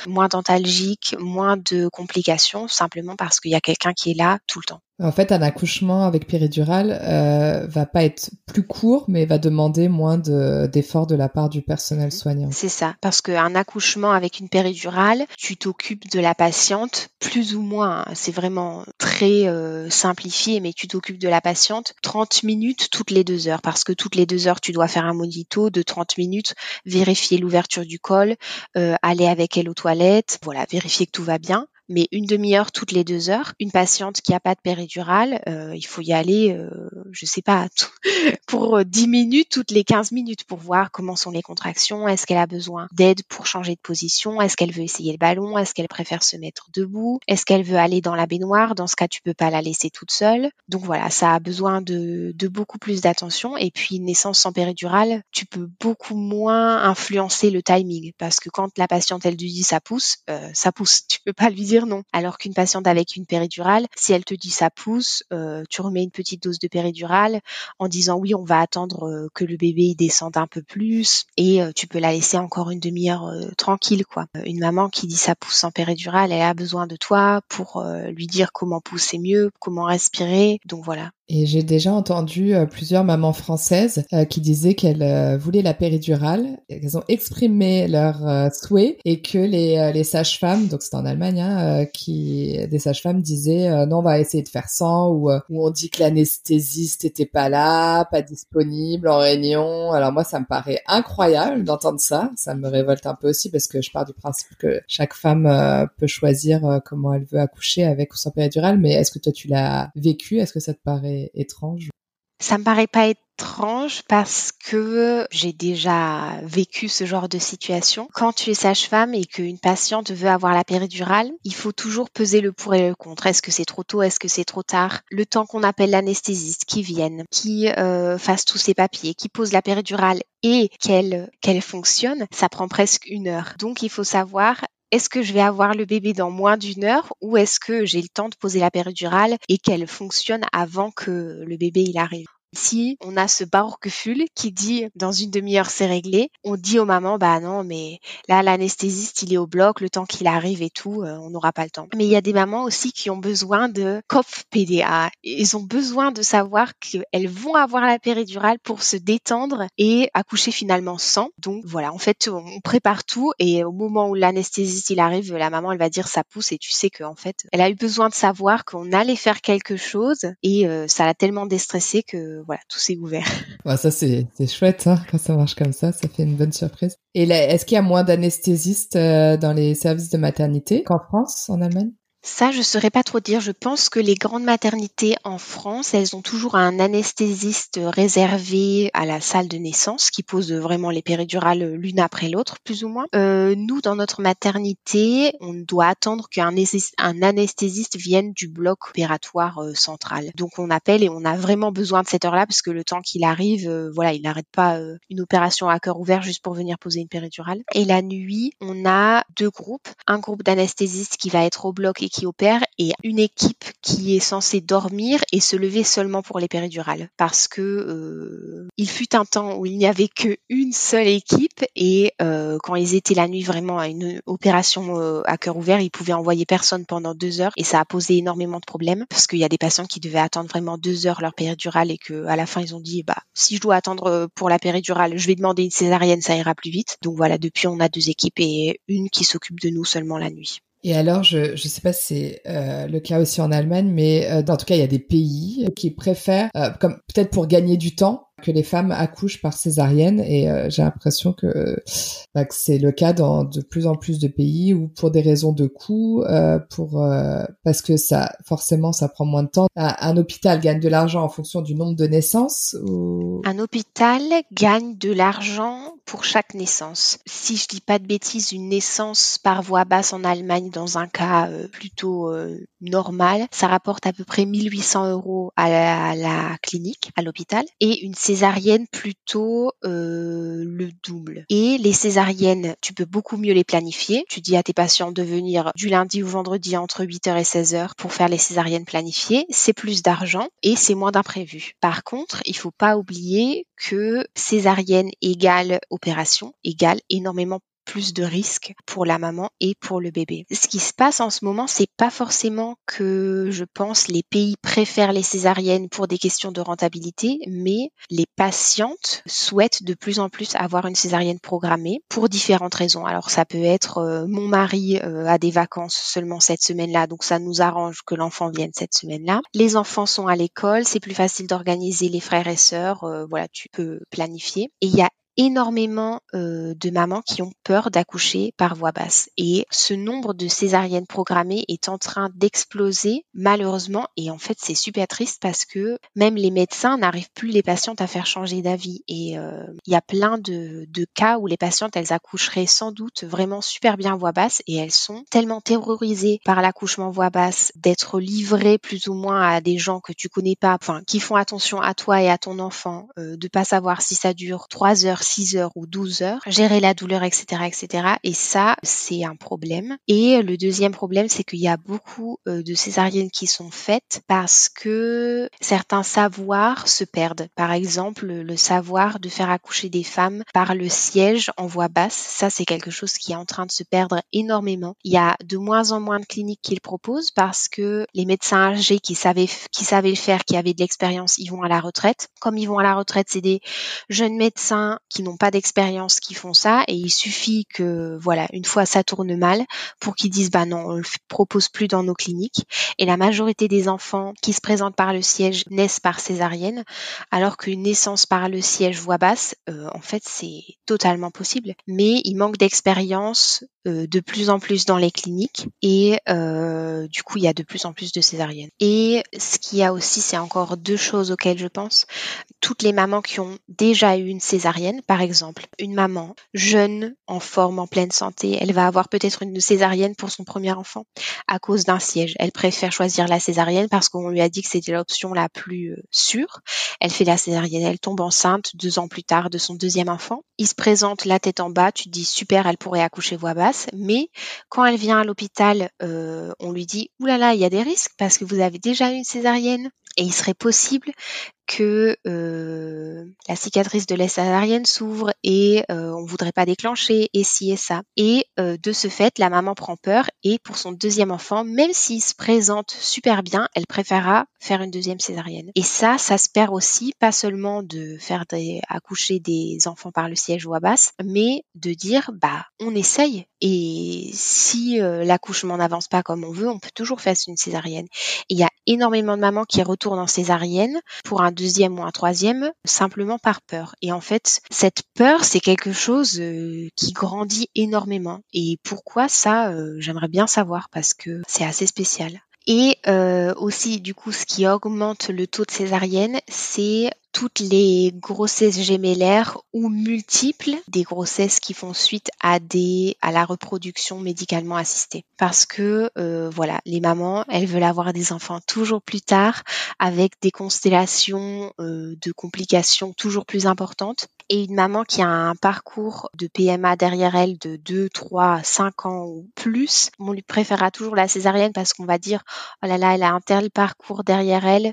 [SPEAKER 2] moins dentalgique, moins de complications, simplement parce qu'il y a quelqu'un qui est là tout le temps.
[SPEAKER 1] En fait, un accouchement avec péridurale euh, va pas être plus court, mais va demander moins d'efforts de, la part du personnel soignant.
[SPEAKER 2] C'est ça, parce qu'un accouchement avec une péridurale, tu t'occupes de la patiente plus ou moins. Hein. C'est vraiment très euh, simplifié, mais tu t'occupes de la patiente 30 minutes toutes les deux heures, parce que toutes les deux heures, tu dois faire un monito de 30 minutes, vérifier l'ouverture du col, euh, aller avec elle aux toilettes, voilà, vérifier que tout va bien mais une demi-heure toutes les deux heures. Une patiente qui a pas de péridurale, euh, il faut y aller, euh, je sais pas, pour 10 minutes toutes les 15 minutes pour voir comment sont les contractions, est-ce qu'elle a besoin d'aide pour changer de position, est-ce qu'elle veut essayer le ballon, est-ce qu'elle préfère se mettre debout, est-ce qu'elle veut aller dans la baignoire, dans ce cas tu peux pas la laisser toute seule. Donc voilà, ça a besoin de, de beaucoup plus d'attention. Et puis une naissance sans péridurale, tu peux beaucoup moins influencer le timing. Parce que quand la patiente elle te dit ça pousse, euh, ça pousse, tu peux pas lui dire non. Alors qu'une patiente avec une péridurale, si elle te dit ça pousse, euh, tu remets une petite dose de péridurale en disant oui, on va attendre euh, que le bébé descende un peu plus et euh, tu peux la laisser encore une demi-heure tranquille quoi. Une maman qui dit ça pousse en péridurale, elle a besoin de toi pour lui dire comment pousser mieux, comment respirer. Donc voilà.
[SPEAKER 1] Et j'ai déjà entendu plusieurs mamans françaises qui disaient qu'elles voulaient la péridurale, qu'elles ont exprimé leur souhait et que les, les sages-femmes, donc c'est en Allemagne, hein, euh, qui des sages-femmes disaient euh, non on va essayer de faire sans ou, euh, ou on dit que l'anesthésiste était pas là, pas disponible en réunion. Alors moi ça me paraît incroyable d'entendre ça, ça me révolte un peu aussi parce que je pars du principe que chaque femme peut choisir comment elle veut accoucher avec ou sans péridurale. Mais est-ce que toi tu l'as vécu? Est-ce que ça te paraît étrange
[SPEAKER 2] ça me paraît pas étrange parce que j'ai déjà vécu ce genre de situation. Quand tu es sage-femme et qu'une patiente veut avoir la péridurale, il faut toujours peser le pour et le contre. Est-ce que c'est trop tôt? Est-ce que c'est trop tard? Le temps qu'on appelle l'anesthésiste qui vienne, qui euh, fasse tous ses papiers, qui pose la péridurale et qu'elle qu'elle fonctionne, ça prend presque une heure. Donc il faut savoir est-ce que je vais avoir le bébé dans moins d'une heure ou est-ce que j'ai le temps de poser la péridurale et qu'elle fonctionne avant que le bébé il arrive? Si on a ce Bauchgefühl qui dit dans une demi-heure c'est réglé, on dit aux mamans bah non mais là l'anesthésiste il est au bloc, le temps qu'il arrive et tout, euh, on n'aura pas le temps. Mais il y a des mamans aussi qui ont besoin de Kopf PDA. Ils ont besoin de savoir qu'elles vont avoir la péridurale pour se détendre et accoucher finalement sans. Donc voilà, en fait on prépare tout et au moment où l'anesthésiste il arrive, la maman elle va dire ça pousse et tu sais qu'en fait elle a eu besoin de savoir qu'on allait faire quelque chose et euh, ça l'a tellement déstressé que voilà, tout s'est ouvert.
[SPEAKER 1] ça c'est chouette hein, quand ça marche comme ça, ça fait une bonne surprise. Et est-ce qu'il y a moins d'anesthésistes euh, dans les services de maternité qu'en France, en Allemagne?
[SPEAKER 2] Ça, je saurais pas trop dire. Je pense que les grandes maternités en France, elles ont toujours un anesthésiste réservé à la salle de naissance qui pose vraiment les péridurales l'une après l'autre, plus ou moins. Euh, nous, dans notre maternité, on doit attendre qu'un anesthésiste vienne du bloc opératoire euh, central. Donc, on appelle et on a vraiment besoin de cette heure-là parce que le temps qu'il arrive, euh, voilà, il n'arrête pas une opération à cœur ouvert juste pour venir poser une péridurale. Et la nuit, on a deux groupes. Un groupe d'anesthésistes qui va être au bloc et qui opère et une équipe qui est censée dormir et se lever seulement pour les péridurales parce que euh, il fut un temps où il n'y avait qu'une seule équipe et euh, quand ils étaient la nuit vraiment à une opération euh, à cœur ouvert, ils pouvaient envoyer personne pendant deux heures et ça a posé énormément de problèmes parce qu'il y a des patients qui devaient attendre vraiment deux heures leur péridurale et que à la fin ils ont dit bah si je dois attendre pour la péridurale, je vais demander une césarienne, ça ira plus vite. Donc voilà, depuis on a deux équipes et une qui s'occupe de nous seulement la nuit.
[SPEAKER 1] Et alors, je ne sais pas si c'est euh, le cas aussi en Allemagne, mais euh, en tout cas, il y a des pays qui préfèrent, euh, comme peut-être pour gagner du temps, que les femmes accouchent par césarienne et euh, j'ai l'impression que, bah, que c'est le cas dans de plus en plus de pays où pour des raisons de coût, euh, pour euh, parce que ça forcément ça prend moins de temps. Un, hôpital gagne de l'argent en fonction du nombre de naissances ou...
[SPEAKER 2] Un hôpital gagne de l'argent pour chaque naissance. Si je dis pas de bêtises, une naissance par voie basse en Allemagne dans un cas plutôt normal, ça rapporte à peu près 1800 euros à la, à la clinique, à l'hôpital, et une césariennes plutôt euh, le double. Et les césariennes, tu peux beaucoup mieux les planifier. Tu dis à tes patients de venir du lundi au vendredi entre 8h et 16h pour faire les césariennes planifiées. C'est plus d'argent et c'est moins d'imprévus. Par contre, il faut pas oublier que césarienne égale opération égale énormément plus de risques pour la maman et pour le bébé. Ce qui se passe en ce moment, c'est pas forcément que je pense les pays préfèrent les césariennes pour des questions de rentabilité, mais les patientes souhaitent de plus en plus avoir une césarienne programmée pour différentes raisons. Alors ça peut être euh, mon mari euh, a des vacances seulement cette semaine-là, donc ça nous arrange que l'enfant vienne cette semaine-là. Les enfants sont à l'école, c'est plus facile d'organiser les frères et sœurs, euh, voilà, tu peux planifier. Et il y a énormément euh, de mamans qui ont peur d'accoucher par voie basse. Et ce nombre de césariennes programmées est en train d'exploser malheureusement. Et en fait, c'est super triste parce que même les médecins n'arrivent plus les patientes à faire changer d'avis. Et euh, il y a plein de, de, cas où les patientes, elles accoucheraient sans doute vraiment super bien voix basse et elles sont tellement terrorisées par l'accouchement voix basse d'être livrées plus ou moins à des gens que tu connais pas, enfin qui font attention à toi et à ton enfant, euh, de pas savoir si ça dure 3 heures 6 heures ou 12 heures, gérer la douleur, etc., etc. Et ça, c'est un problème. Et le deuxième problème, c'est qu'il y a beaucoup euh, de césariennes qui sont faites parce que certains savoirs se perdent. Par exemple, le savoir de faire accoucher des femmes par le siège en voie basse, ça, c'est quelque chose qui est en train de se perdre énormément. Il y a de moins en moins de cliniques qui le proposent parce que les médecins âgés qui savaient, qui savaient le faire, qui avaient de l'expérience, ils vont à la retraite. Comme ils vont à la retraite, c'est des jeunes médecins qui n'ont pas d'expérience qui font ça. Et il suffit que voilà une fois ça tourne mal pour qu'ils disent bah non on le propose plus dans nos cliniques. Et la majorité des enfants qui se présentent par le siège naissent par césarienne alors qu'une naissance par le siège voix basse euh, en fait c'est totalement possible. Mais il manque d'expérience de plus en plus dans les cliniques et euh, du coup il y a de plus en plus de césariennes et ce qu'il y a aussi c'est encore deux choses auxquelles je pense toutes les mamans qui ont déjà eu une césarienne par exemple, une maman jeune, en forme, en pleine santé, elle va avoir peut-être une césarienne pour son premier enfant à cause d'un siège. Elle préfère choisir la césarienne parce qu'on lui a dit que c'était l'option la plus euh, sûre. Elle fait la césarienne, elle tombe enceinte deux ans plus tard de son deuxième enfant. Il se présente la tête en bas, tu te dis super, elle pourrait accoucher voix basse, mais quand elle vient à l'hôpital, euh, on lui dit oulala, là là, il y a des risques parce que vous avez déjà eu une césarienne et il serait possible que euh, la cicatrice de la césarienne s'ouvre et euh, on voudrait pas déclencher et ci et ça. Et euh, de ce fait, la maman prend peur et pour son deuxième enfant, même s'il se présente super bien, elle préférera faire une deuxième césarienne. Et ça, ça se perd aussi, pas seulement de faire des, accoucher des enfants par le siège ou à basse, mais de dire bah on essaye et si l'accouchement n'avance pas comme on veut, on peut toujours faire une césarienne. il y a énormément de mamans qui retournent en césarienne pour un un deuxième ou un troisième simplement par peur. Et en fait, cette peur, c'est quelque chose euh, qui grandit énormément. Et pourquoi ça, euh, j'aimerais bien savoir parce que c'est assez spécial. Et euh, aussi, du coup, ce qui augmente le taux de césarienne, c'est toutes les grossesses gémellaires ou multiples des grossesses qui font suite à des la reproduction médicalement assistée. Parce que euh, voilà les mamans elles veulent avoir des enfants toujours plus tard avec des constellations euh, de complications toujours plus importantes et une maman qui a un parcours de PMA derrière elle de 2, 3, 5 ans ou plus, on lui préférera toujours la césarienne parce qu'on va dire oh là là, elle a un tel parcours derrière elle,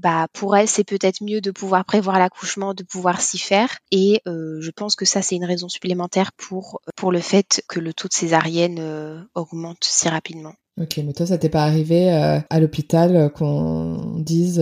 [SPEAKER 2] bah pour elle c'est peut-être mieux de pouvoir prévoir l'accouchement, de pouvoir s'y faire. Et euh, je pense que ça c'est une raison supplémentaire pour pour le fait que le taux de césarienne euh, augmente si rapidement.
[SPEAKER 1] Ok, mais toi, ça t'est pas arrivé euh, à l'hôpital qu'on dise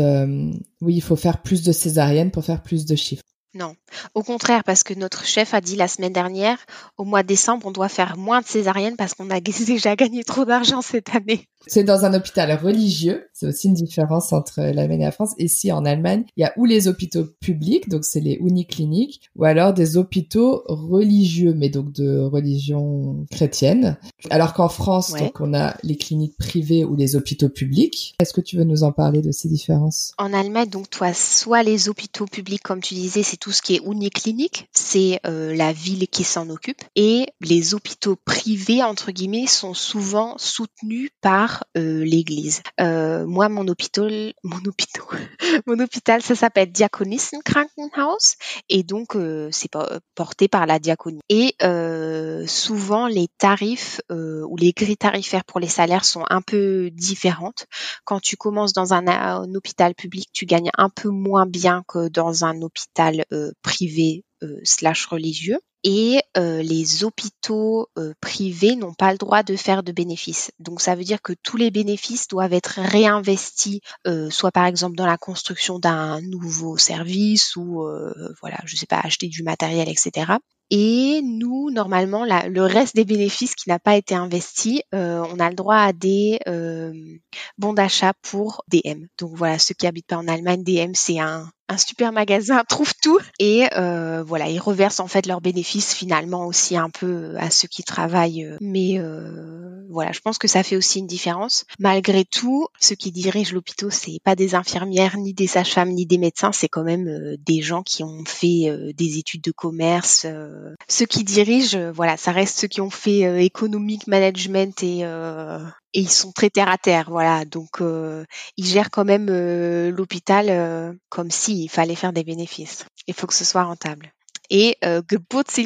[SPEAKER 1] oui, il faut faire plus de césarienne pour faire plus de chiffres?
[SPEAKER 2] Non, au contraire, parce que notre chef a dit la semaine dernière, au mois de décembre, on doit faire moins de césariennes parce qu'on a déjà gagné trop d'argent cette année.
[SPEAKER 1] C'est dans un hôpital religieux. C'est aussi une différence entre l'Allemagne et la France. Ici, en Allemagne, il y a ou les hôpitaux publics, donc c'est les unicliniques, ou alors des hôpitaux religieux, mais donc de religion chrétienne. Alors qu'en France, donc on a les cliniques privées ou les hôpitaux publics. Est-ce que tu veux nous en parler de ces différences?
[SPEAKER 2] En Allemagne, donc toi, soit les hôpitaux publics, comme tu disais, c'est tout ce qui est uniclinique, c'est euh, la ville qui s'en occupe, et les hôpitaux privés entre guillemets sont souvent soutenus par euh, l'Église. Euh, moi, mon hôpital, mon hôpital, mon hôpital, ça s'appelle Diakonissenkrankenhaus et donc euh, c'est porté par la diaconie. Et souvent, les tarifs ou les grilles tarifaires pour les salaires sont un peu différentes. Quand tu commences dans un, un hôpital public, tu gagnes un peu moins bien que dans un hôpital privé slash religieux et euh, les hôpitaux euh, privés n'ont pas le droit de faire de bénéfices. Donc ça veut dire que tous les bénéfices doivent être réinvestis, euh, soit par exemple dans la construction d'un nouveau service ou voilà, je sais pas, acheter du matériel, etc. Et nous, normalement, le reste des bénéfices qui n'a pas été investi, on a le droit à des bons d'achat pour DM. Donc voilà, ceux qui habitent pas en Allemagne, DM, c'est un, un super magasin trouve tout. Et euh, voilà ils reversent en fait leurs bénéfices finalement aussi un peu à ceux qui travaillent. Mais euh, voilà je pense que ça fait aussi une différence. Malgré tout ceux qui dirigent l'hôpital c'est pas des infirmières ni des sages-femmes ni des médecins c'est quand même euh, des gens qui ont fait des études de commerce ceux qui dirigent voilà ça reste ceux qui ont fait économique management et et ils sont très terre à terre, voilà. Donc euh, ils gèrent quand même euh, l'hôpital euh, comme s'il fallait faire des bénéfices. Il faut que ce soit rentable. Et euh,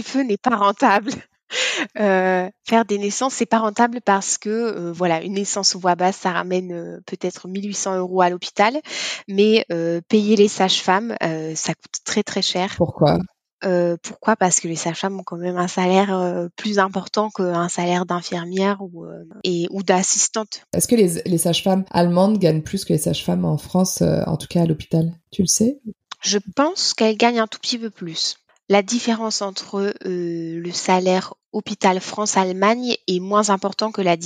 [SPEAKER 2] feu n'est pas rentable. faire des naissances, c'est pas rentable parce que voilà, une naissance au voie basse, ça ramène peut-être 1800 euros à l'hôpital, mais payer les sages-femmes, ça coûte très très cher.
[SPEAKER 1] Pourquoi?
[SPEAKER 2] Euh, pourquoi? Parce que les sages-femmes ont quand même un salaire euh, plus important qu'un salaire d'infirmière ou, euh, et, ou d'assistante.
[SPEAKER 1] Est-ce que les, les sages-femmes allemandes gagnent plus que les sages-femmes en France, en tout cas à l'hôpital? Tu le sais?
[SPEAKER 2] Je pense qu'elles gagnent un tout petit peu plus. La différence entre le salaire hôpital France-Allemagne est moins important que la,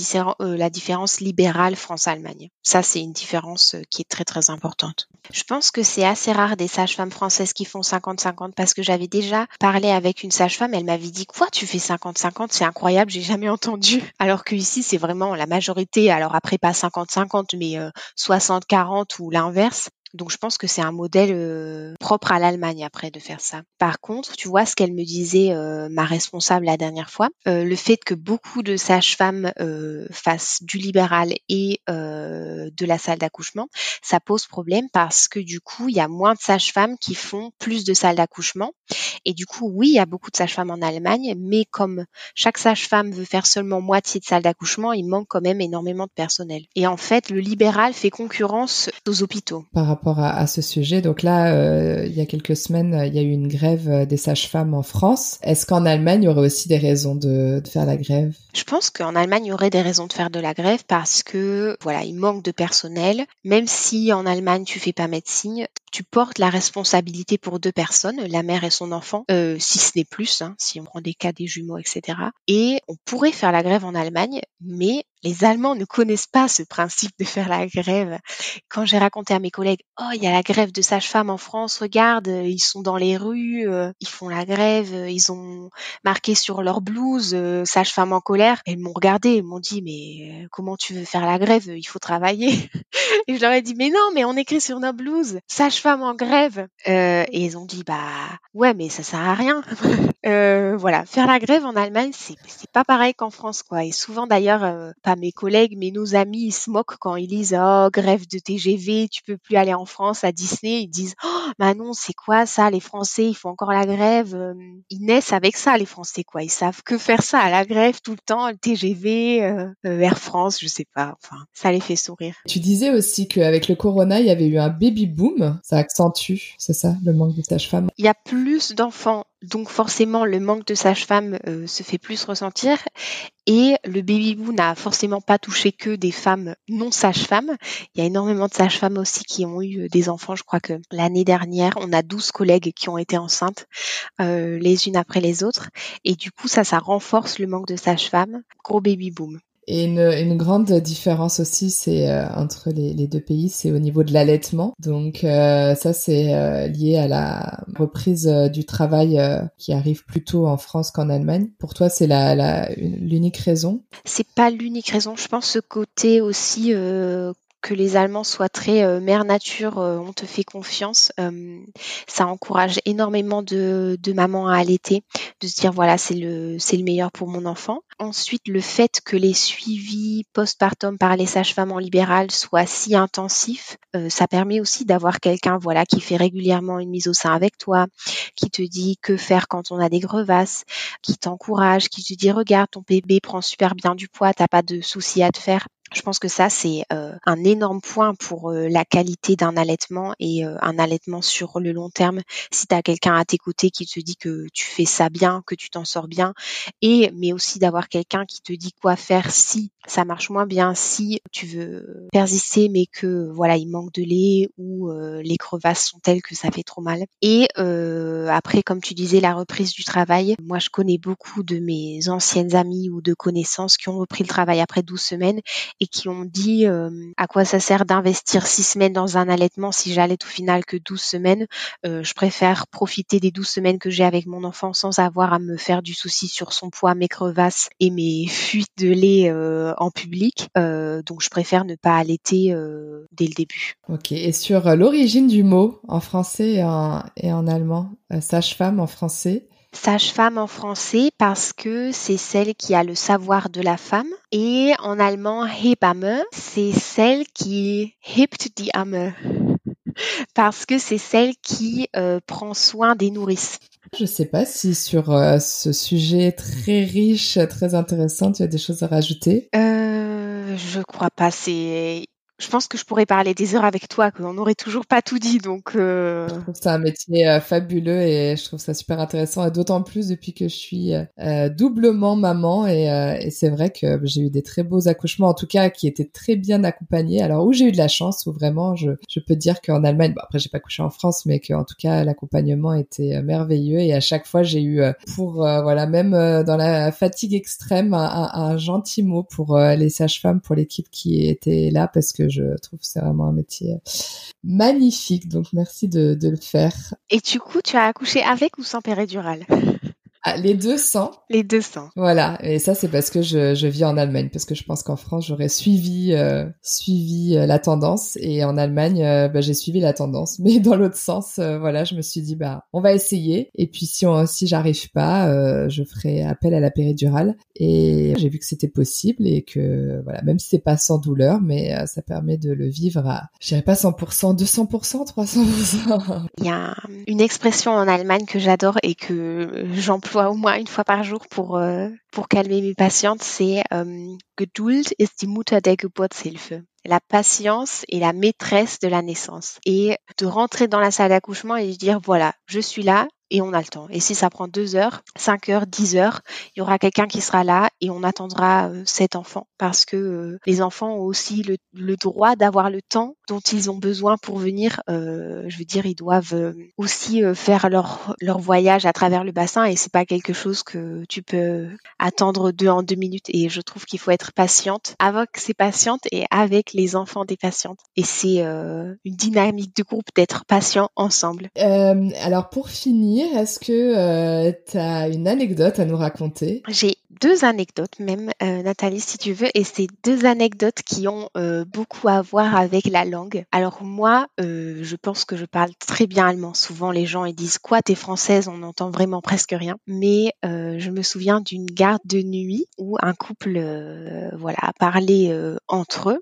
[SPEAKER 2] euh, la différence libérale France-Allemagne. Ça, c'est une différence euh, qui est très très importante. Je pense que c'est assez rare des sages-femmes françaises qui font 50-50 parce que j'avais déjà parlé avec une sage-femme, elle m'avait dit quoi tu fais 50-50, c'est incroyable, j'ai jamais entendu. Alors que ici c'est vraiment la majorité, alors après pas 50-50 mais 60-40 euh, ou l'inverse. Donc je pense que c'est un modèle euh, propre à l'Allemagne après de faire ça. Par contre, tu vois ce qu'elle me disait euh, ma responsable la dernière fois, euh, le fait que beaucoup de sages-femmes fassent du libéral et de la salle d'accouchement, ça pose problème parce que du coup, il y a moins de sages-femmes qui font plus de salles d'accouchement. Et du coup, oui, il y a beaucoup de sages-femmes en Allemagne, mais comme chaque sage-femme veut faire seulement moitié de salle d'accouchement, il manque quand même énormément de personnel. Et en fait, le libéral fait concurrence aux hôpitaux
[SPEAKER 1] à, ce sujet. Donc là, euh, il y a quelques semaines, il y a eu une grève euh, des sages-femmes en France. Est-ce qu'en Allemagne, il y aurait aussi des raisons de, faire la grève?
[SPEAKER 2] Je pense qu'en Allemagne, il y aurait des raisons de faire de la grève parce que voilà, il manque de personnel. Même si en Allemagne tu fais pas médecine, tu portes la responsabilité pour deux personnes, la mère et son enfant, euh, si ce n'est plus, hein, si on prend des cas des jumeaux, etc. Et on pourrait faire la grève en Allemagne, mais les Allemands ne connaissent pas ce principe de faire la grève. Quand j'ai raconté à mes collègues, oh, il y a la grève de sages-femmes en France, regarde, euh, ils sont dans les rues, euh, ils font la grève, euh, ils ont marqué sur leur blouse sage-femme en colère. Elles m'ont regardé, elles m'ont dit, mais comment tu veux faire la grève? Il faut travailler. et je leur ai dit, mais non, mais on écrit sur nos blouses, sage-femme en grève. et ils ont dit, bah ouais, mais ça sert à rien. Voilà, faire la grève en Allemagne, c'est pas pareil qu'en France, quoi. Et souvent d'ailleurs, mes collègues, mais nos amis, ils se moquent quand ils lisent oh grève de TGV, tu peux plus aller en France à Disney. Ils disent oh bah non c'est quoi ça? Les Français ils font encore la grève. Ils naissent avec ça les Français quoi. Ils savent que faire ça à la grève tout le temps, le TGV, euh, euh, Air France, je sais pas. Enfin ça les fait sourire.
[SPEAKER 1] Tu disais aussi qu'avec le Corona il y avait eu un baby boom. Ça accentue, c'est ça, le manque de sages-femmes.
[SPEAKER 2] Il y a plus d'enfants donc forcément, le manque de sages-femmes euh, se fait plus ressentir. Et le baby boom n'a forcément pas touché que des femmes non sages-femmes. Il y a énormément de sages-femmes aussi qui ont eu euh, des enfants. Je crois que l'année dernière, on a 12 collègues qui ont été enceintes euh, les unes après les autres. Et du coup, ça, ça renforce le manque de sages-femmes. Gros baby boom.
[SPEAKER 1] Et une, une, grande différence aussi, c'est euh, entre les, les, deux pays, c'est au niveau de l'allaitement. Donc euh, ça, c'est euh, lié à la reprise du travail qui arrive plus tôt en France qu'en Allemagne. Pour toi, c'est la, l'unique raison?
[SPEAKER 2] C'est pas l'unique raison. Je pense ce côté aussi que les Allemands soient très euh, mère nature, euh, on te fait confiance, euh, ça encourage énormément de, de mamans à allaiter, de se dire voilà c'est le c'est le meilleur pour mon enfant. Ensuite le fait que les suivis postpartum par les sages-femmes en libéral soient si intensifs, ça permet aussi d'avoir quelqu'un voilà qui fait régulièrement une mise au sein avec toi, qui te dit que faire quand on a des grevasses, qui t'encourage, qui te dit regarde ton bébé prend super bien du poids, t'as pas de soucis à te faire. Je pense que ça, c'est euh, un énorme point pour euh, la qualité d'un allaitement et euh, un allaitement sur le long terme. Si tu as quelqu'un à t'écouter qui te dit que tu fais ça bien, que tu t'en sors bien, et mais aussi d'avoir quelqu'un qui te dit quoi faire si ça marche moins bien, si tu veux persister mais que voilà il manque de lait ou les crevasses sont telles que ça fait trop mal. Et après, comme tu disais, la reprise du travail. Moi, je connais beaucoup de mes anciennes amies ou de connaissances qui ont repris le travail après 12 semaines et qui ont dit euh, à quoi ça sert d'investir six semaines dans un allaitement si j'allaite au final que 12 semaines. Euh, je préfère profiter des 12 semaines que j'ai avec mon enfant sans avoir à me faire du souci sur son poids, mes crevasses et mes fuites de lait euh, en public. donc je préfère ne pas allaiter dès le début.
[SPEAKER 1] Ok, et sur l'origine du mot en français et en allemand, sage-femme en français,
[SPEAKER 2] Sage-femme en français parce que c'est celle qui a le savoir de la femme et en allemand Hebamme, c'est celle qui hebt die Amme parce que c'est celle qui euh, prend soin des nourrices.
[SPEAKER 1] Je sais pas si sur euh, ce sujet très riche, très intéressant, tu as des choses à rajouter.
[SPEAKER 2] Euh, je crois pas. C'est je pense que je pourrais parler des heures avec toi, qu'on n'aurait toujours pas tout dit. Donc,
[SPEAKER 1] euh... je trouve ça un métier euh, fabuleux et je trouve ça super intéressant. Et d'autant plus depuis que je suis euh, doublement maman. Et, c'est vrai que j'ai eu des très beaux accouchements, en tout cas, qui étaient très bien accompagnés. Alors, où j'ai eu de la chance, où vraiment, je, je peux dire qu'en Allemagne, bon, après, j'ai pas couché en France, mais qu'en tout cas, l'accompagnement était merveilleux. Et à chaque fois, j'ai eu pour, voilà, même dans la fatigue extrême, un, un gentil mot pour les sages-femmes, pour l'équipe qui était là, parce que je trouve que c'est vraiment un métier magnifique. Donc merci de, de le faire.
[SPEAKER 2] Et du coup, tu as accouché avec ou sans péridurale?
[SPEAKER 1] Ah, les deux sans.
[SPEAKER 2] Les deux sans.
[SPEAKER 1] Voilà. Et ça, c'est parce que je, je, vis en Allemagne, parce que je pense qu'en France, j'aurais suivi euh, suivi euh, la tendance, et en Allemagne, euh, bah, j'ai suivi la tendance, mais dans l'autre sens. voilà, je me suis dit, bah, on va essayer. Et puis si on, si j'arrive pas, je ferai appel à la péridurale. Et j'ai vu que c'était possible et que voilà, même si c'est pas sans douleur, mais ça permet de le vivre à, je dirais pas 100%, 200%, 300%.
[SPEAKER 2] Il y a une expression en Allemagne que j'adore et que j'emploie au moins une fois par jour pour, euh, pour calmer mes patientes, c'est euh, Geduld ist die Mutter der Geburtshilfe. La patience est la maîtresse de la naissance. Et de rentrer dans la salle d'accouchement et de dire, voilà, je suis là, et on a le temps. Et si ça prend deux heures, cinq heures, dix heures, il y aura quelqu'un qui sera là et on attendra euh, cet enfant parce que euh, les enfants ont aussi le, droit d'avoir le temps dont ils ont besoin pour venir. Euh, je veux dire, ils doivent aussi faire leur leur voyage à travers le bassin et c'est pas quelque chose que tu peux attendre deux en deux minutes. Et je trouve qu'il faut être patiente avec ces patientes et avec les enfants des patientes. Et c'est une dynamique de groupe d'être patient ensemble.
[SPEAKER 1] Alors pour finir, est-ce que tu as une anecdote à nous raconter?
[SPEAKER 2] J'ai deux anecdotes même, euh, Nathalie, si tu veux, et c'est deux anecdotes qui ont euh, beaucoup à voir avec la langue. Alors moi, euh, je pense que je parle très bien allemand. Souvent, les gens ils disent quoi, t'es française, on n'entend vraiment presque rien. Mais euh, je me souviens d'une garde de nuit où un couple, euh, voilà, a parlé euh, entre eux,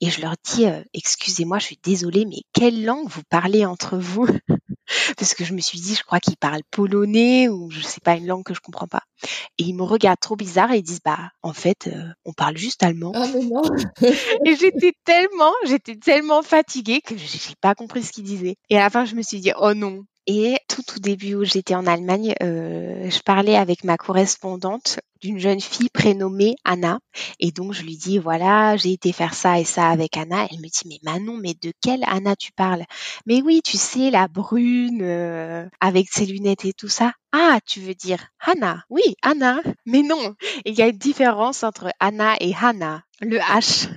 [SPEAKER 2] et je leur dis, euh, excusez-moi, je suis désolée, mais quelle langue vous parlez entre vous? Parce que je me suis dit, je crois qu'ils parlent polonais ou je sais pas une langue que je comprends pas. Et ils me regardent trop bizarre et ils disent bah en fait euh, on parle juste allemand.
[SPEAKER 1] Ah mais non
[SPEAKER 2] Et j'étais tellement, j'étais tellement fatiguée que j'ai j'ai pas compris ce qu'ils disaient. Et à la fin je me suis dit oh non. Et tout au début où j'étais en Allemagne, euh, je parlais avec ma correspondante d'une jeune fille prénommée Anna. Et donc je lui dis voilà j'ai été faire ça et ça avec Anna. Elle me dit mais Manon mais de quelle Anna tu parles? Mais oui tu sais la brune euh, avec ses lunettes et tout ça. Ah, tu veux dire Hannah Oui, Anna. Mais non, il y a une différence entre Anna et Hannah. Le H,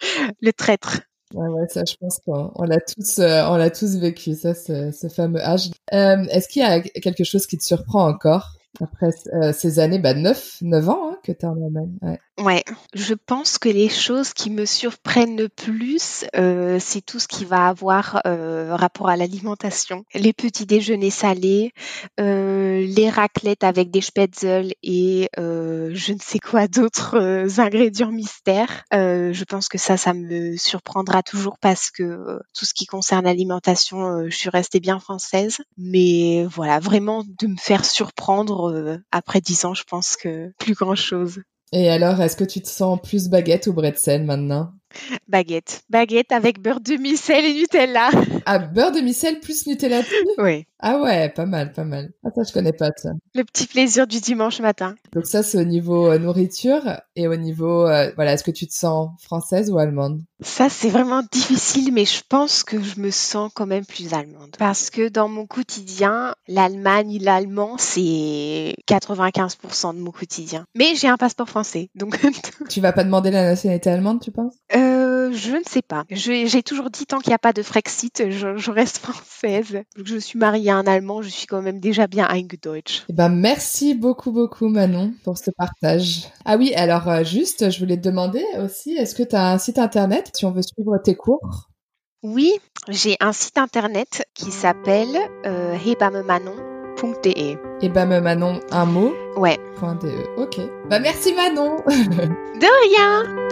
[SPEAKER 2] le traître.
[SPEAKER 1] Ouais, ouais, ça, je pense qu'on on l'a tous, euh, on l'a tous vécu, ça, ce, ce fameux âge. Euh, Est-ce qu'il y a quelque chose qui te surprend encore après euh, ces années, bah, 9, 9 ans hein, que tu es en Allemagne? Ouais.
[SPEAKER 2] Ouais, je pense que les choses qui me surprennent le plus, euh, c'est tout ce qui va avoir euh, rapport à l'alimentation. Les petits déjeuners salés, euh, les raclettes avec des spätzle et euh, je ne sais quoi d'autres euh, ingrédients mystères. Euh, je pense que ça, ça me surprendra toujours parce que tout ce qui concerne l'alimentation, je suis restée bien française. Mais voilà, vraiment de me faire surprendre après dix ans, je pense que plus grand chose.
[SPEAKER 1] Et alors, est-ce que tu te sens plus baguette ou bretzel maintenant?
[SPEAKER 2] Baguette. Baguette avec beurre demi-sel et Nutella.
[SPEAKER 1] Ah, beurre demi-sel plus Nutella
[SPEAKER 2] Oui.
[SPEAKER 1] Ah ouais, pas mal, pas mal. Ah ça, je connais pas ça.
[SPEAKER 2] Le petit plaisir du dimanche matin.
[SPEAKER 1] Donc ça, c'est au niveau euh, nourriture et au niveau, euh, voilà, est-ce que tu te sens française ou allemande?
[SPEAKER 2] Ça, c'est vraiment difficile, mais je pense que je me sens quand même plus allemande. Parce que dans mon quotidien, l'Allemagne, l'allemand, c'est 95% de mon quotidien. Mais j'ai un passeport français, donc
[SPEAKER 1] Tu vas pas demander la nationalité allemande, tu penses?
[SPEAKER 2] Euh, je ne sais pas. J'ai toujours dit tant qu'il n'y a pas de Frexit, je, je reste française. Je suis mariée à un Allemand, je suis quand même déjà bien Eingedeutsch.
[SPEAKER 1] Eh ben, merci beaucoup, beaucoup, Manon, pour ce partage. Ah oui, alors, euh, juste, je voulais te demander aussi, est-ce que tu as un site internet si on veut suivre tes cours?
[SPEAKER 2] Oui, j'ai un site internet qui s'appelle euh, hebammemanon.de.
[SPEAKER 1] Eh ben, Manon, un mot,
[SPEAKER 2] Ouais.
[SPEAKER 1] point .de. Ok. Bah, merci, Manon
[SPEAKER 2] De rien